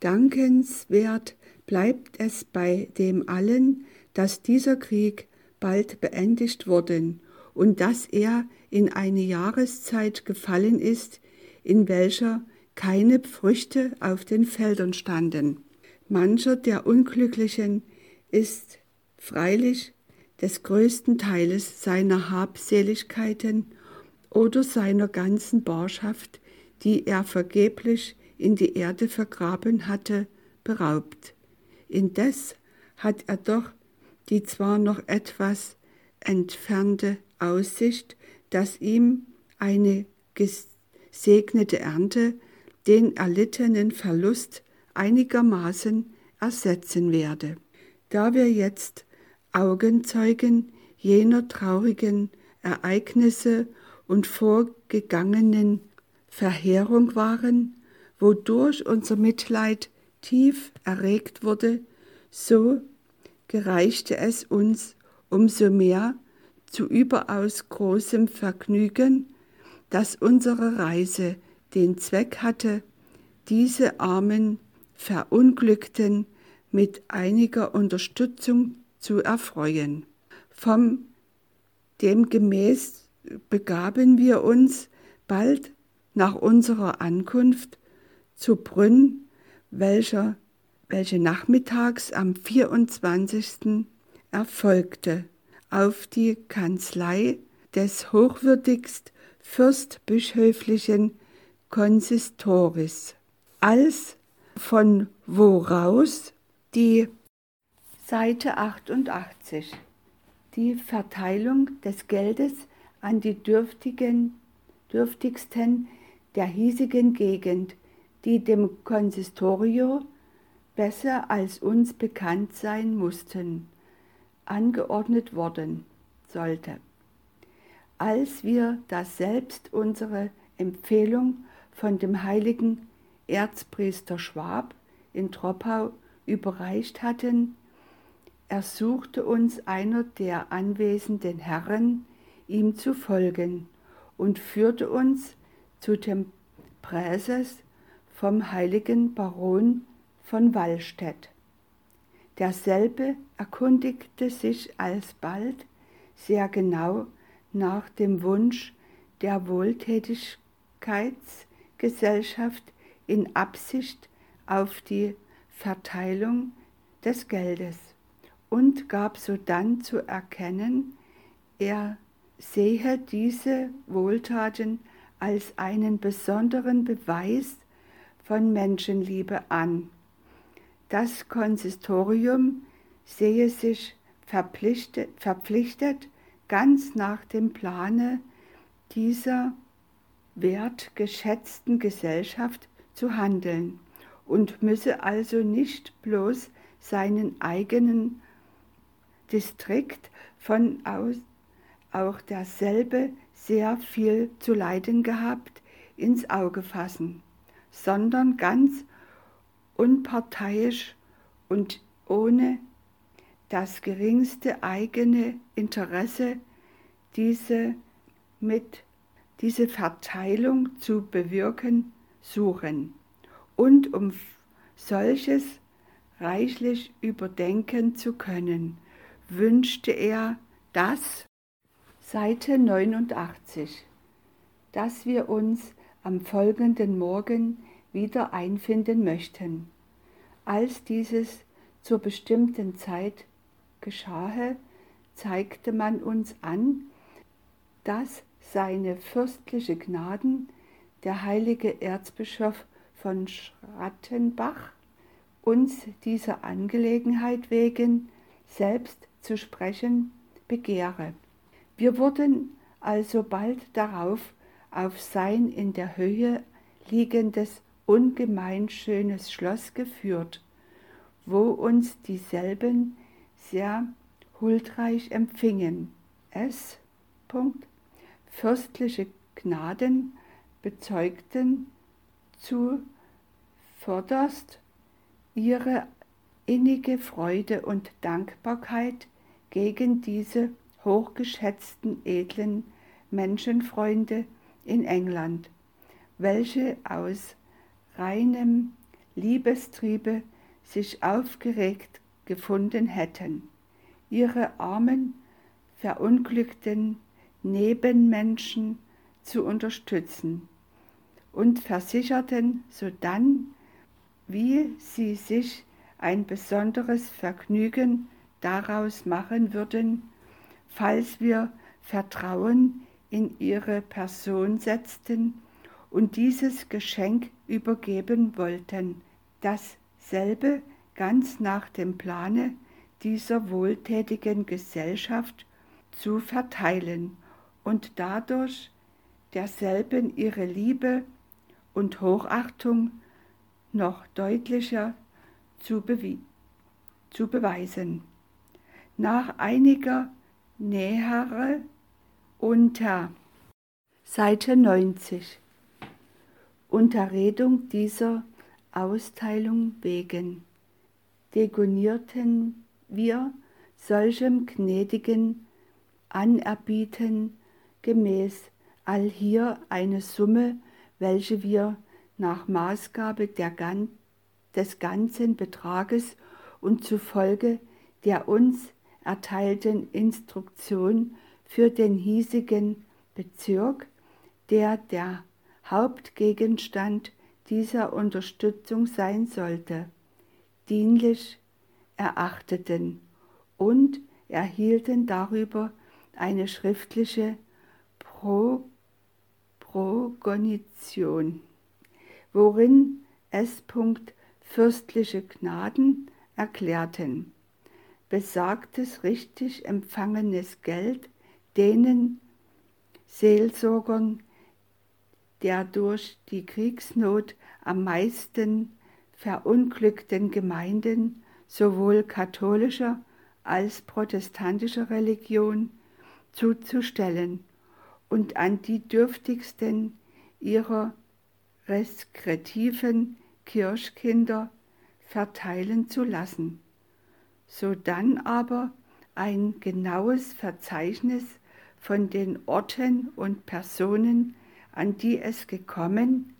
Dankenswert bleibt es bei dem allen, dass dieser Krieg bald beendigt worden und dass er in eine Jahreszeit gefallen ist, in welcher keine Früchte auf den Feldern standen. Mancher der Unglücklichen ist freilich des größten Teiles seiner Habseligkeiten oder seiner ganzen Barschaft, die er vergeblich in die Erde vergraben hatte, beraubt. Indes hat er doch die zwar noch etwas entfernte Aussicht, dass ihm eine gesegnete Ernte den erlittenen Verlust einigermaßen ersetzen werde. Da wir jetzt Augenzeugen jener traurigen Ereignisse und vorgegangenen Verheerung waren, wodurch unser Mitleid tief erregt wurde, so gereichte es uns umso mehr zu überaus großem Vergnügen, dass unsere Reise den Zweck hatte, diese armen Verunglückten mit einiger Unterstützung zu erfreuen. Vom demgemäß begaben wir uns bald nach unserer Ankunft zu Brünn, welcher, welche nachmittags am 24. erfolgte, auf die Kanzlei des hochwürdigst fürstbischöflichen Konsistoris, als von woraus? Die Seite 88 die Verteilung des Geldes an die Dürftigen, Dürftigsten der hiesigen Gegend, die dem Konsistorio besser als uns bekannt sein mussten, angeordnet worden sollte. Als wir das selbst unsere Empfehlung von dem heiligen Erzpriester Schwab in Troppau überreicht hatten, ersuchte uns einer der anwesenden Herren, ihm zu folgen und führte uns zu dem Präses vom heiligen Baron von Wallstedt. Derselbe erkundigte sich alsbald sehr genau nach dem Wunsch der Wohltätigkeitsgesellschaft in Absicht auf die Verteilung des Geldes und gab sodann zu erkennen, er sehe diese Wohltaten als einen besonderen Beweis von Menschenliebe an. Das Konsistorium sehe sich verpflichtet, verpflichtet ganz nach dem Plane dieser wertgeschätzten Gesellschaft zu handeln und müsse also nicht bloß seinen eigenen Distrikt von aus auch derselbe sehr viel zu leiden gehabt, ins Auge fassen, sondern ganz unparteiisch und ohne das geringste eigene Interesse diese mit diese Verteilung zu bewirken suchen und um solches reichlich überdenken zu können, wünschte er, dass Seite 89, dass wir uns am folgenden Morgen wieder einfinden möchten. Als dieses zur bestimmten Zeit geschahe, zeigte man uns an, dass seine fürstliche Gnaden, der heilige Erzbischof von Schrattenbach uns dieser Angelegenheit wegen selbst zu sprechen begehre. Wir wurden also bald darauf auf sein in der Höhe liegendes ungemein schönes Schloss geführt, wo uns dieselben sehr huldreich empfingen. Es. Fürstliche Gnaden bezeugten zu vorderst ihre innige Freude und Dankbarkeit gegen diese hochgeschätzten edlen Menschenfreunde in England, welche aus reinem Liebestriebe sich aufgeregt gefunden hätten, ihre armen, verunglückten Nebenmenschen zu unterstützen und versicherten sodann, wie sie sich ein besonderes Vergnügen daraus machen würden, falls wir Vertrauen in ihre Person setzten und dieses Geschenk übergeben wollten, dasselbe ganz nach dem Plane dieser wohltätigen Gesellschaft zu verteilen und dadurch derselben ihre Liebe und Hochachtung noch deutlicher zu, zu beweisen. Nach einiger nähere unter Seite 90 Unterredung dieser Austeilung wegen degonierten wir solchem gnädigen Anerbieten gemäß allhier eine Summe, welche wir nach Maßgabe der, des ganzen Betrages und zufolge der uns erteilten Instruktion für den hiesigen Bezirk, der der Hauptgegenstand dieser Unterstützung sein sollte, dienlich erachteten und erhielten darüber eine schriftliche Pro Progonition, worin S. fürstliche Gnaden erklärten, besagtes richtig empfangenes Geld denen Seelsorgern der durch die Kriegsnot am meisten verunglückten Gemeinden sowohl katholischer als protestantischer Religion zuzustellen und an die dürftigsten ihrer reskretiven Kirchkinder verteilen zu lassen, sodann aber ein genaues Verzeichnis von den Orten und Personen, an die es gekommen,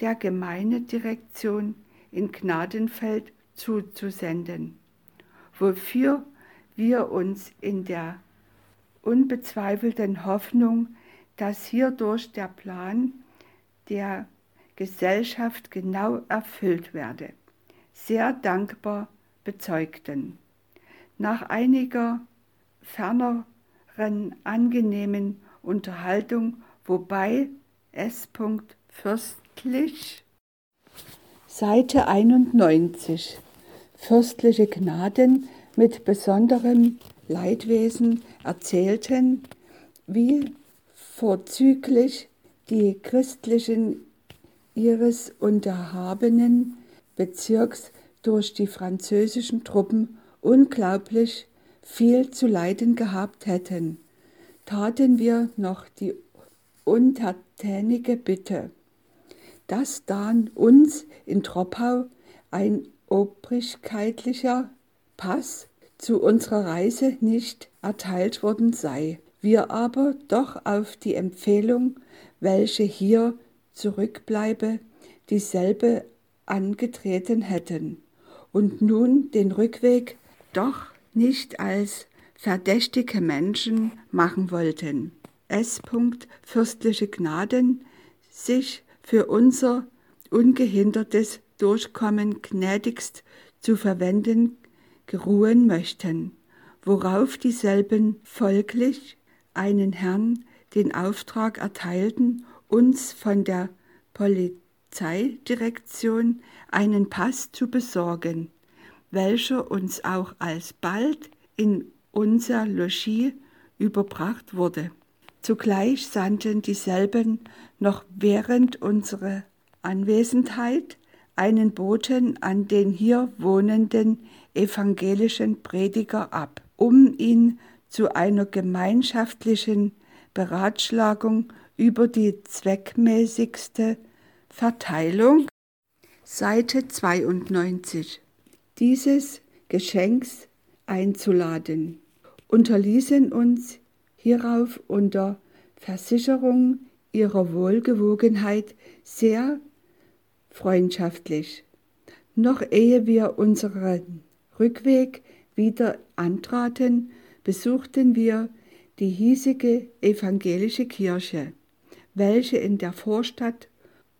der Gemeindedirektion in Gnadenfeld zuzusenden, wofür wir uns in der unbezweifelten Hoffnung, dass hierdurch der Plan der Gesellschaft genau erfüllt werde, sehr dankbar bezeugten. Nach einiger ferneren angenehmen Unterhaltung, wobei S. Fürstlich, Seite 91, fürstliche Gnaden mit besonderem Leidwesen erzählten, wie vorzüglich die Christlichen ihres unterhabenen Bezirks durch die französischen Truppen unglaublich viel zu leiden gehabt hätten, taten wir noch die untertänige Bitte, dass dann uns in Troppau ein obrigkeitlicher Pass zu unserer Reise nicht erteilt worden sei. Wir aber doch auf die Empfehlung, welche hier zurückbleibe, dieselbe angetreten hätten und nun den Rückweg doch nicht als verdächtige Menschen machen wollten. S. Fürstliche Gnaden sich für unser ungehindertes Durchkommen gnädigst zu verwenden geruhen möchten, worauf dieselben folglich einen Herrn den Auftrag erteilten, uns von der Polizei Polizeidirektion einen Pass zu besorgen, welcher uns auch alsbald in unser Logis überbracht wurde. Zugleich sandten dieselben noch während unserer Anwesenheit einen Boten an den hier wohnenden evangelischen Prediger ab, um ihn zu einer gemeinschaftlichen Beratschlagung über die zweckmäßigste Verteilung. Seite 92 dieses Geschenks einzuladen, unterließen uns hierauf unter Versicherung ihrer Wohlgewogenheit sehr freundschaftlich. Noch ehe wir unseren Rückweg wieder antraten, besuchten wir die hiesige evangelische Kirche, welche in der Vorstadt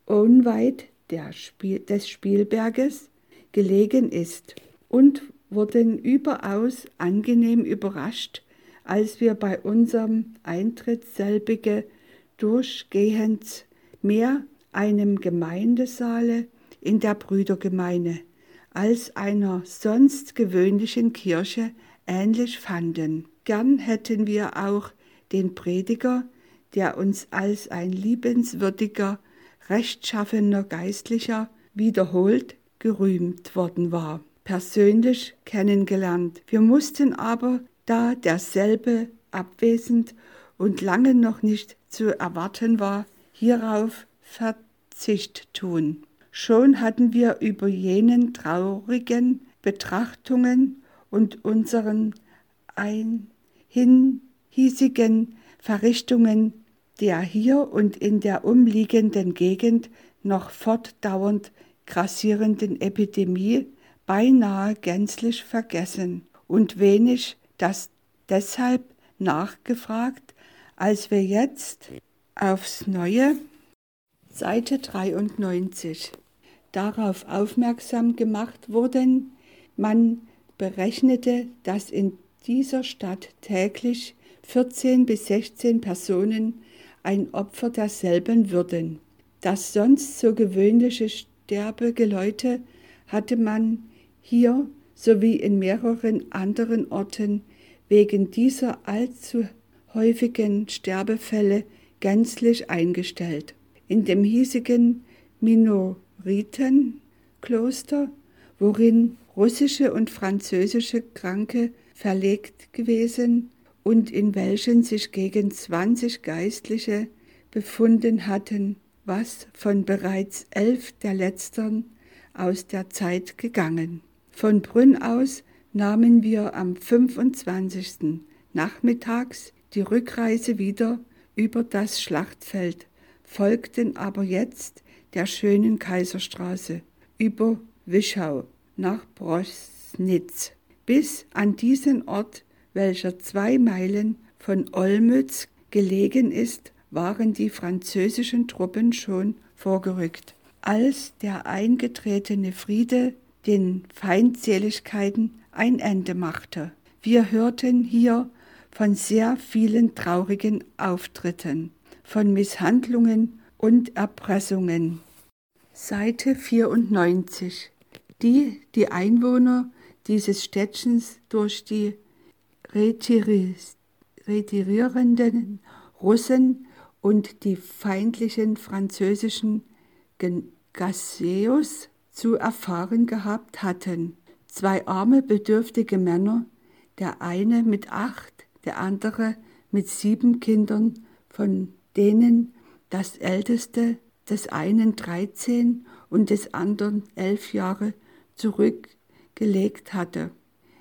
unweit Spiel, des Spielberges gelegen ist, und wurden überaus angenehm überrascht, als wir bei unserem Eintritt selbige durchgehend mehr einem Gemeindesaale in der Brüdergemeinde als einer sonst gewöhnlichen Kirche ähnlich fanden. Gern hätten wir auch den Prediger, der uns als ein liebenswürdiger, rechtschaffener Geistlicher wiederholt gerühmt worden war, persönlich kennengelernt. Wir mussten aber, da derselbe abwesend und lange noch nicht zu erwarten war, hierauf Verzicht tun. Schon hatten wir über jenen traurigen Betrachtungen und unseren ein hiesigen Verrichtungen der hier und in der umliegenden Gegend noch fortdauernd grassierenden Epidemie beinahe gänzlich vergessen und wenig das deshalb nachgefragt, als wir jetzt aufs Neue Seite 93 darauf aufmerksam gemacht wurden, man berechnete, dass in dieser Stadt täglich 14 bis 16 Personen ein Opfer derselben würden. Das sonst so gewöhnliche Sterbegeläute hatte man hier sowie in mehreren anderen Orten wegen dieser allzu häufigen Sterbefälle gänzlich eingestellt. In dem hiesigen Minoritenkloster, worin russische und französische Kranke verlegt gewesen und in welchen sich gegen 20 Geistliche befunden hatten, was von bereits elf der letztern aus der Zeit gegangen. Von Brünn aus nahmen wir am 25. nachmittags die Rückreise wieder über das Schlachtfeld, folgten aber jetzt der schönen Kaiserstraße über Wischau nach Brosnitz bis an diesen Ort, welcher zwei Meilen von Olmütz gelegen ist, waren die französischen Truppen schon vorgerückt. Als der eingetretene Friede den Feindseligkeiten ein Ende machte. Wir hörten hier von sehr vielen traurigen Auftritten, von Misshandlungen und Erpressungen. Seite 94. Die die Einwohner dieses Städtchens durch die retirierenden Russen und die feindlichen französischen Gasseus zu erfahren gehabt hatten. Zwei arme, bedürftige Männer, der eine mit acht, der andere mit sieben Kindern, von denen das älteste des einen dreizehn und des anderen elf Jahre zurückgelegt hatte,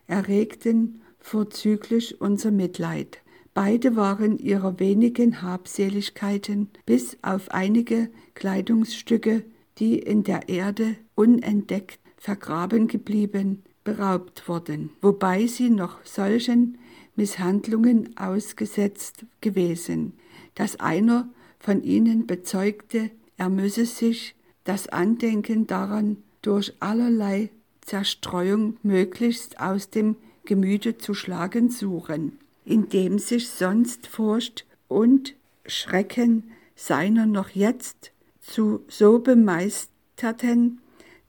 erregten vorzüglich unser Mitleid. Beide waren ihrer wenigen Habseligkeiten bis auf einige Kleidungsstücke, die in der Erde unentdeckt vergraben geblieben, beraubt worden, wobei sie noch solchen Misshandlungen ausgesetzt gewesen, dass einer von ihnen bezeugte, er müsse sich das Andenken daran durch allerlei Zerstreuung möglichst aus dem Gemüte zu schlagen suchen in dem sich sonst Furcht und Schrecken seiner noch jetzt zu so bemeisterten,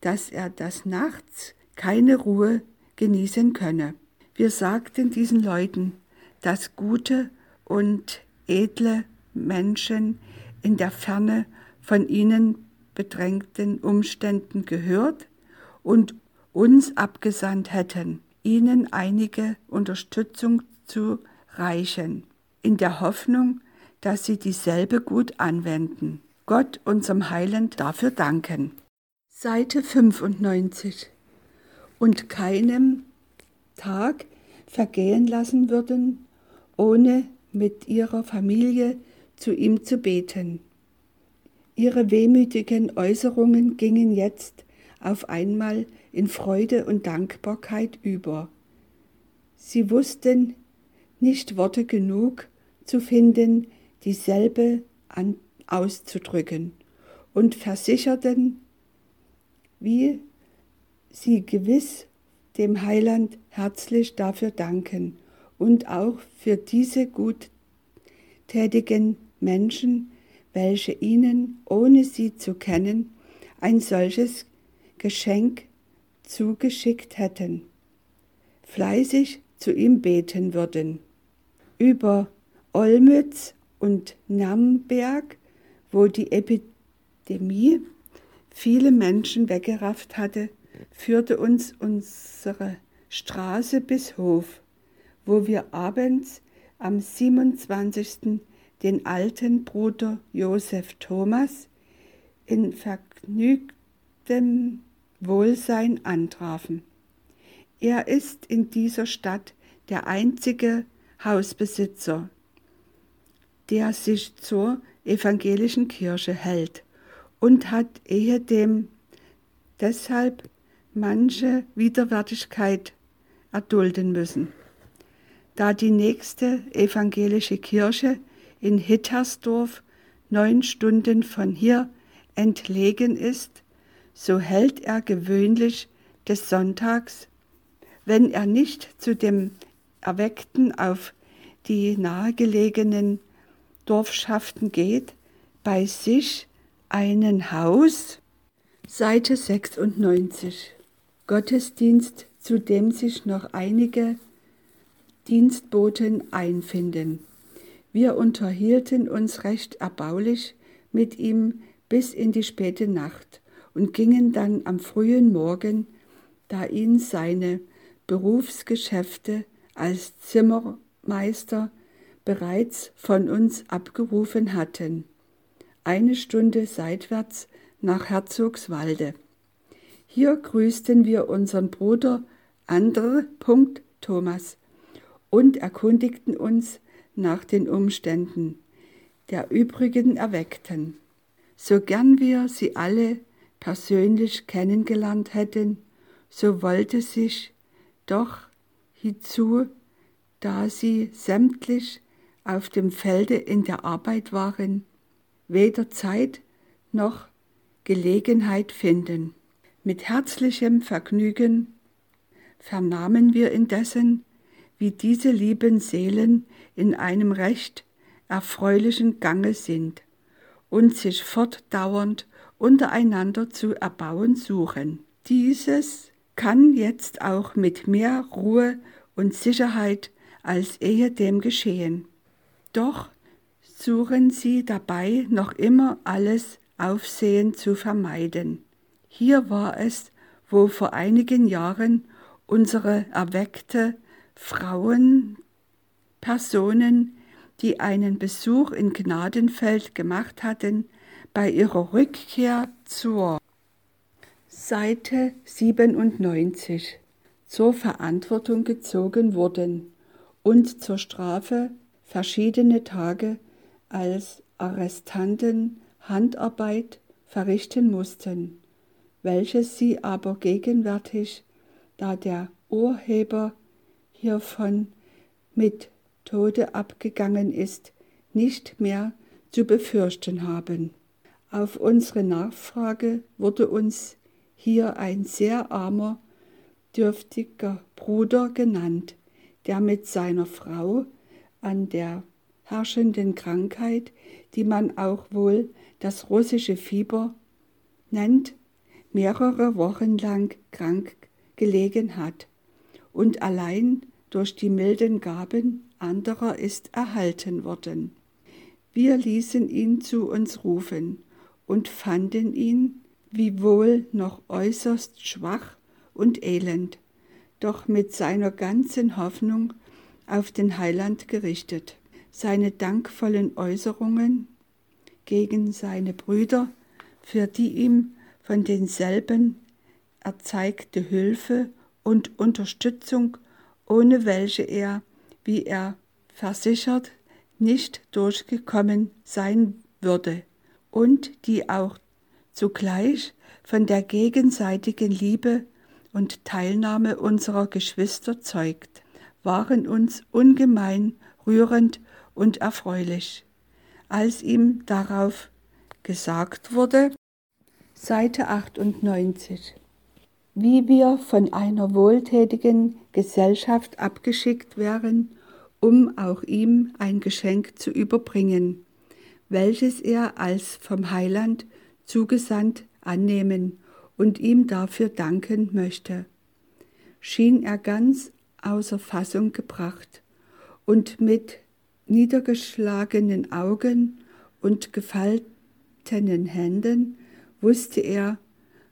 dass er des Nachts keine Ruhe genießen könne. Wir sagten diesen Leuten, dass gute und edle Menschen in der Ferne von ihnen bedrängten Umständen gehört und uns abgesandt hätten, ihnen einige Unterstützung zu reichen, in der Hoffnung, dass sie dieselbe gut anwenden. Gott unserem Heiland dafür danken. Seite 95. Und keinem Tag vergehen lassen würden, ohne mit ihrer Familie zu ihm zu beten. Ihre wehmütigen Äußerungen gingen jetzt auf einmal in Freude und Dankbarkeit über. Sie wussten nicht Worte genug zu finden, dieselbe an, auszudrücken und versicherten, wie sie gewiss dem Heiland herzlich dafür danken und auch für diese guttätigen Menschen, welche ihnen, ohne sie zu kennen, ein solches Geschenk zugeschickt hätten, fleißig zu ihm beten würden. Über Olmütz und Nürnberg, wo die Epidemie viele Menschen weggerafft hatte, führte uns unsere Straße bis Hof, wo wir abends am 27. den alten Bruder Josef Thomas in vergnügtem Wohlsein antrafen. Er ist in dieser Stadt der einzige Hausbesitzer, der sich zur evangelischen Kirche hält und hat ehedem deshalb manche Widerwärtigkeit erdulden müssen. Da die nächste evangelische Kirche in Hittersdorf neun Stunden von hier entlegen ist, so hält er gewöhnlich des Sonntags, wenn er nicht zu dem Erweckten auf die nahegelegenen Dorfschaften geht, bei sich einen Haus, Seite 96, Gottesdienst, zu dem sich noch einige Dienstboten einfinden. Wir unterhielten uns recht erbaulich mit ihm bis in die späte Nacht und gingen dann am frühen Morgen, da ihn seine Berufsgeschäfte als Zimmermeister bereits von uns abgerufen hatten, eine Stunde seitwärts nach Herzogswalde. Hier grüßten wir unseren Bruder Andre. Thomas und erkundigten uns nach den Umständen der übrigen Erweckten. So gern wir sie alle persönlich kennengelernt hätten, so wollte sich doch hiezu, da sie sämtlich auf dem Felde in der Arbeit waren, weder Zeit noch Gelegenheit finden. Mit herzlichem Vergnügen vernahmen wir indessen, wie diese lieben Seelen in einem recht erfreulichen Gange sind und sich fortdauernd untereinander zu erbauen suchen. Dieses kann jetzt auch mit mehr Ruhe und Sicherheit als ehedem geschehen. Doch suchen sie dabei noch immer alles Aufsehen zu vermeiden. Hier war es, wo vor einigen Jahren unsere erweckte Frauen, Personen, die einen Besuch in Gnadenfeld gemacht hatten, bei ihrer Rückkehr zur Seite 97 zur Verantwortung gezogen wurden und zur Strafe verschiedene Tage als Arrestanten Handarbeit verrichten mussten, welches sie aber gegenwärtig, da der Urheber hiervon mit Tode abgegangen ist, nicht mehr zu befürchten haben. Auf unsere Nachfrage wurde uns hier ein sehr armer, dürftiger Bruder genannt, der mit seiner Frau an der herrschenden Krankheit, die man auch wohl das russische Fieber nennt, mehrere Wochen lang krank gelegen hat und allein durch die milden Gaben anderer ist erhalten worden. Wir ließen ihn zu uns rufen und fanden ihn, wiewohl noch äußerst schwach und elend, doch mit seiner ganzen Hoffnung auf den Heiland gerichtet. Seine dankvollen Äußerungen gegen seine Brüder, für die ihm von denselben erzeigte Hilfe und Unterstützung, ohne welche er, wie er versichert, nicht durchgekommen sein würde und die auch zugleich von der gegenseitigen Liebe und Teilnahme unserer Geschwister zeugt, waren uns ungemein rührend und erfreulich. Als ihm darauf gesagt wurde, Seite 98, wie wir von einer wohltätigen Gesellschaft abgeschickt wären, um auch ihm ein Geschenk zu überbringen, welches er als vom Heiland zugesandt annehmen und ihm dafür danken möchte, schien er ganz außer Fassung gebracht und mit niedergeschlagenen Augen und gefaltenen Händen wusste er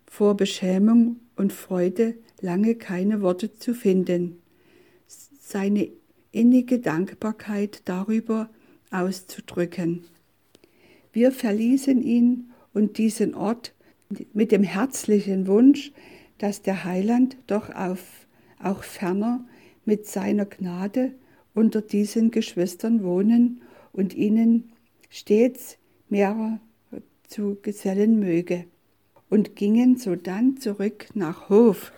vor Beschämung und Freude lange keine Worte zu finden. Seine innige Dankbarkeit darüber auszudrücken. Wir verließen ihn und diesen Ort mit dem herzlichen Wunsch, dass der Heiland doch auf, auch ferner mit seiner Gnade unter diesen Geschwistern wohnen und ihnen stets mehrer zu gesellen möge, und gingen sodann zurück nach Hof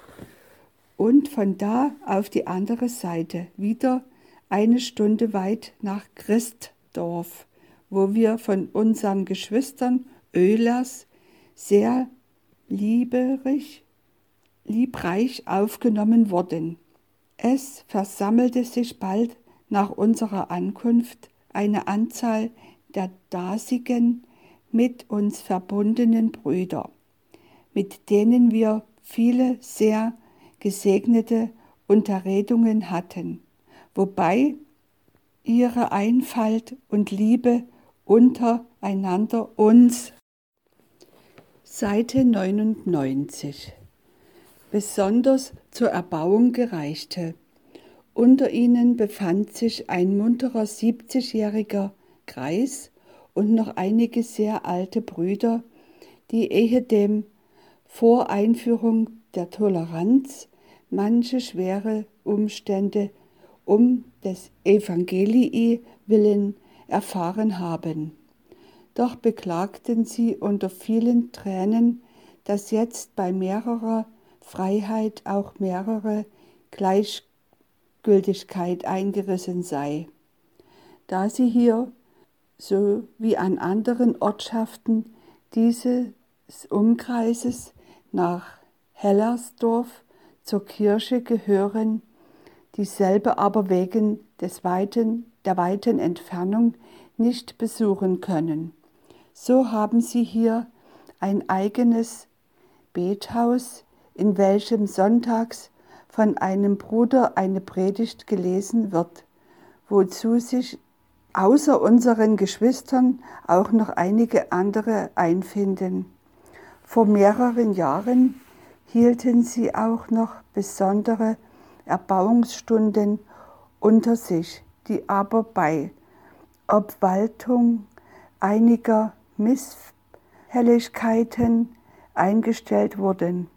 und von da auf die andere Seite wieder eine Stunde weit nach Christdorf, wo wir von unseren Geschwistern Öhlers sehr lieberig, liebreich aufgenommen wurden. Es versammelte sich bald nach unserer Ankunft eine Anzahl der dasigen mit uns verbundenen Brüder, mit denen wir viele sehr gesegnete Unterredungen hatten wobei ihre Einfalt und Liebe untereinander uns Seite 99 besonders zur Erbauung gereichte. Unter ihnen befand sich ein munterer 70-jähriger Kreis und noch einige sehr alte Brüder, die ehedem vor Einführung der Toleranz manche schwere Umstände um des Evangelii willen erfahren haben. Doch beklagten sie unter vielen Tränen, dass jetzt bei mehrerer Freiheit auch mehrere Gleichgültigkeit eingerissen sei. Da sie hier, so wie an anderen Ortschaften dieses Umkreises nach Hellersdorf zur Kirche gehören, dieselbe aber wegen des weiten, der weiten Entfernung nicht besuchen können. So haben sie hier ein eigenes Bethaus, in welchem sonntags von einem Bruder eine Predigt gelesen wird, wozu sich außer unseren Geschwistern auch noch einige andere einfinden. Vor mehreren Jahren hielten sie auch noch besondere Erbauungsstunden unter sich, die aber bei Obwaltung einiger Misshelligkeiten eingestellt wurden,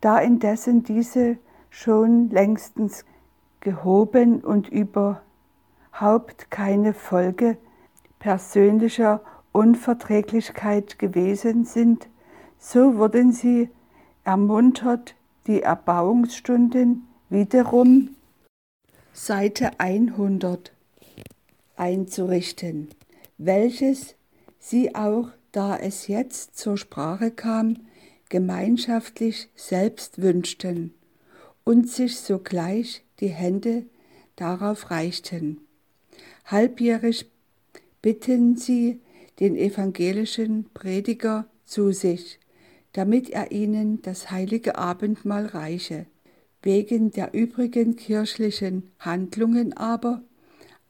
da indessen diese schon längstens gehoben und überhaupt keine Folge persönlicher Unverträglichkeit gewesen sind, so wurden sie ermuntert, die Erbauungsstunden wiederum Seite 100 einzurichten, welches sie auch, da es jetzt zur Sprache kam, gemeinschaftlich selbst wünschten und sich sogleich die Hände darauf reichten. Halbjährig bitten sie den evangelischen Prediger zu sich, damit er ihnen das heilige Abendmahl reiche. Wegen der übrigen kirchlichen Handlungen aber,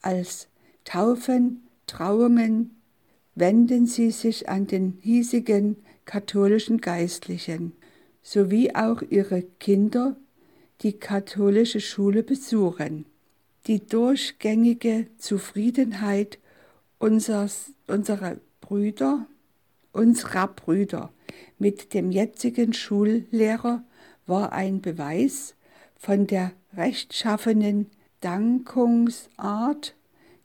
als Taufen, Trauungen, wenden sie sich an den hiesigen katholischen Geistlichen, sowie auch ihre Kinder die katholische Schule besuchen. Die durchgängige Zufriedenheit unseres, unserer Brüder, unserer Brüder mit dem jetzigen Schullehrer war ein Beweis von der rechtschaffenen Dankungsart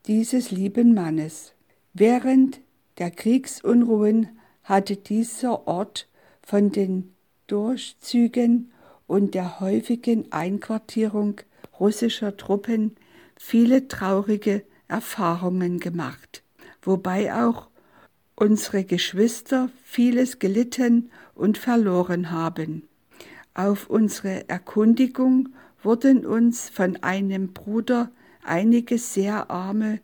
dieses lieben Mannes. Während der Kriegsunruhen hatte dieser Ort von den Durchzügen und der häufigen Einquartierung russischer Truppen viele traurige Erfahrungen gemacht, wobei auch unsere Geschwister vieles gelitten und verloren haben. Auf unsere Erkundigung wurden uns von einem Bruder einige sehr arme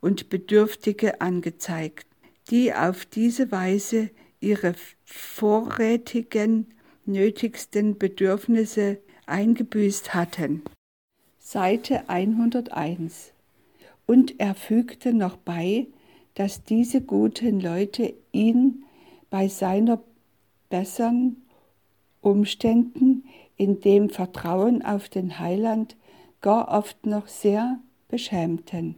und Bedürftige angezeigt, die auf diese Weise ihre vorrätigen, nötigsten Bedürfnisse eingebüßt hatten. Seite 101. Und er fügte noch bei, dass diese guten Leute ihn bei seiner besseren Umständen in dem Vertrauen auf den Heiland gar oft noch sehr beschämten.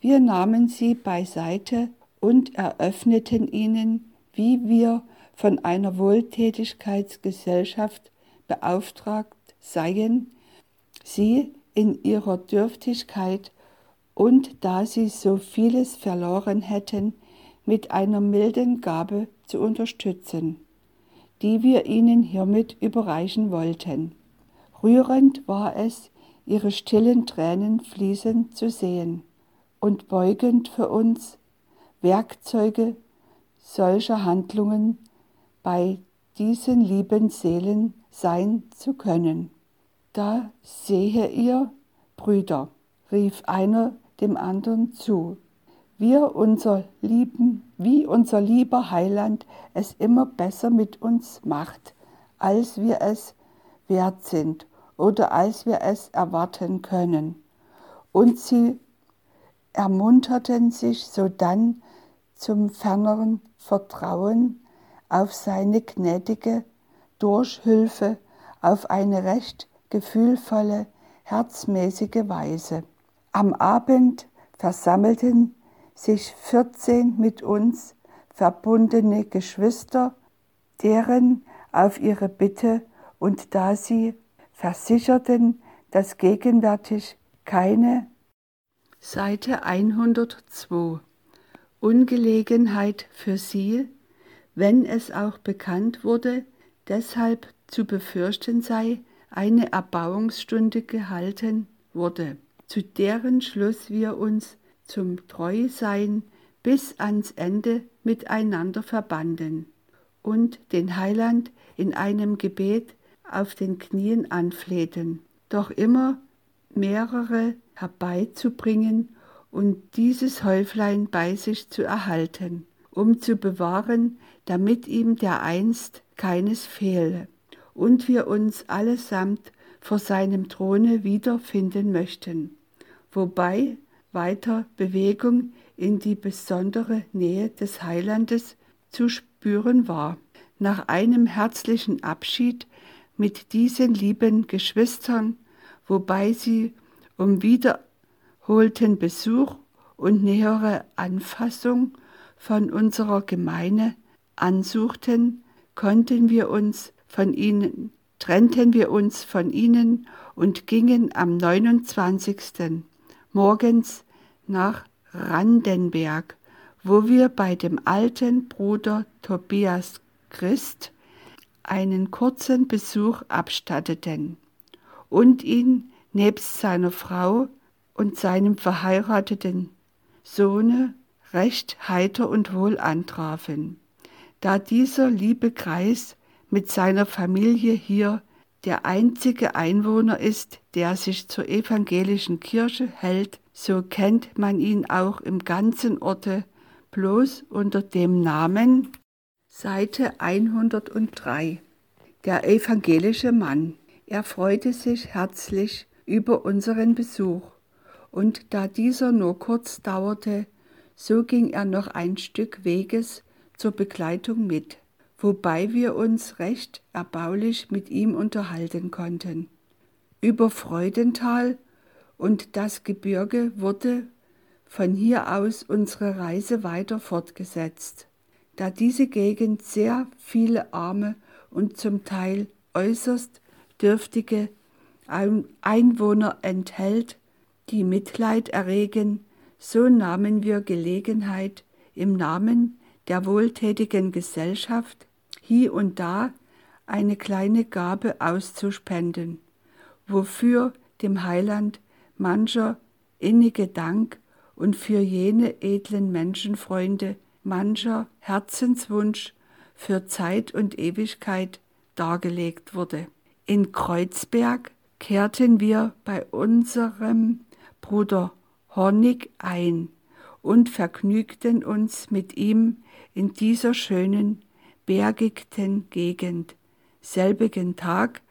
Wir nahmen sie beiseite und eröffneten ihnen, wie wir von einer Wohltätigkeitsgesellschaft beauftragt seien, sie in ihrer Dürftigkeit und da sie so vieles verloren hätten, mit einer milden Gabe zu unterstützen, die wir ihnen hiermit überreichen wollten. Rührend war es, ihre stillen Tränen fließen zu sehen und beugend für uns Werkzeuge solcher Handlungen bei diesen lieben Seelen sein zu können. Da sehe ihr, Brüder, rief einer dem anderen zu. Wir unser lieben, wie unser lieber Heiland es immer besser mit uns macht, als wir es wert sind oder als wir es erwarten können. Und sie ermunterten sich sodann zum ferneren Vertrauen auf seine gnädige Durchhülfe auf eine recht gefühlvolle, herzmäßige Weise. Am Abend versammelten sich 14 mit uns verbundene Geschwister, deren auf ihre Bitte und da sie versicherten, dass gegenwärtig keine Seite 102 Ungelegenheit für sie, wenn es auch bekannt wurde, deshalb zu befürchten sei, eine Erbauungsstunde gehalten wurde zu deren Schluss wir uns zum Treusein bis ans Ende miteinander verbanden und den Heiland in einem Gebet auf den Knien anflehten, doch immer mehrere herbeizubringen und dieses Häuflein bei sich zu erhalten, um zu bewahren, damit ihm dereinst keines fehle, und wir uns allesamt vor seinem Throne wiederfinden möchten wobei weiter Bewegung in die besondere Nähe des Heilandes zu spüren war. Nach einem herzlichen Abschied mit diesen lieben Geschwistern, wobei sie um wiederholten Besuch und nähere Anfassung von unserer Gemeine ansuchten, konnten wir uns von ihnen, trennten wir uns von ihnen und gingen am 29 morgens nach Randenberg, wo wir bei dem alten Bruder Tobias Christ einen kurzen Besuch abstatteten und ihn nebst seiner Frau und seinem verheirateten Sohne recht heiter und wohl antrafen, da dieser liebe Kreis mit seiner Familie hier der einzige Einwohner ist, der sich zur evangelischen Kirche hält, so kennt man ihn auch im ganzen Orte bloß unter dem Namen Seite 103. Der evangelische Mann. Er freute sich herzlich über unseren Besuch, und da dieser nur kurz dauerte, so ging er noch ein Stück Weges zur Begleitung mit, wobei wir uns recht erbaulich mit ihm unterhalten konnten. Über Freudental und das Gebirge wurde von hier aus unsere Reise weiter fortgesetzt. Da diese Gegend sehr viele arme und zum Teil äußerst dürftige Einwohner enthält, die Mitleid erregen, so nahmen wir Gelegenheit, im Namen der wohltätigen Gesellschaft hier und da eine kleine Gabe auszuspenden, wofür dem Heiland mancher innige Dank und für jene edlen Menschenfreunde mancher Herzenswunsch für Zeit und Ewigkeit dargelegt wurde. In Kreuzberg kehrten wir bei unserem Bruder Hornig ein und vergnügten uns mit ihm in dieser schönen, bergigten Gegend, selbigen Tag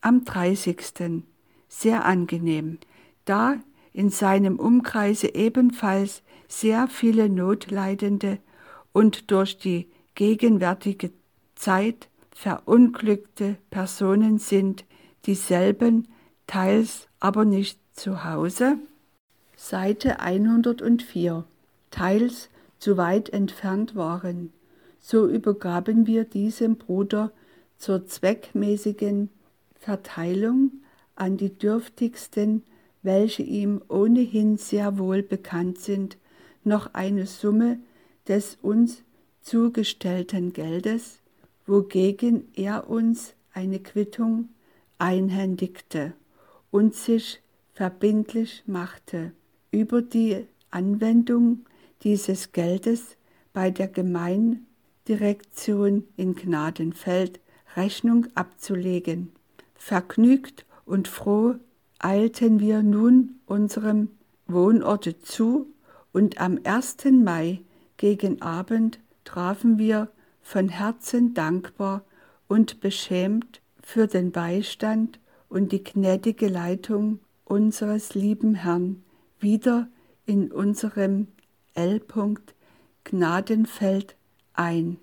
am 30. sehr angenehm, da in seinem Umkreise ebenfalls sehr viele Notleidende und durch die gegenwärtige Zeit verunglückte Personen sind, dieselben teils aber nicht zu Hause. Seite 104 teils zu weit entfernt waren. So übergaben wir diesem Bruder zur zweckmäßigen Verteilung an die dürftigsten, welche ihm ohnehin sehr wohl bekannt sind, noch eine Summe des uns zugestellten Geldes, wogegen er uns eine Quittung einhändigte und sich verbindlich machte, über die Anwendung dieses Geldes bei der Gemeindirektion in Gnadenfeld Rechnung abzulegen. Vergnügt und froh eilten wir nun unserem Wohnorte zu und am 1. Mai gegen Abend trafen wir von Herzen dankbar und beschämt für den Beistand und die gnädige Leitung unseres lieben Herrn wieder in unserem L. Gnadenfeld ein.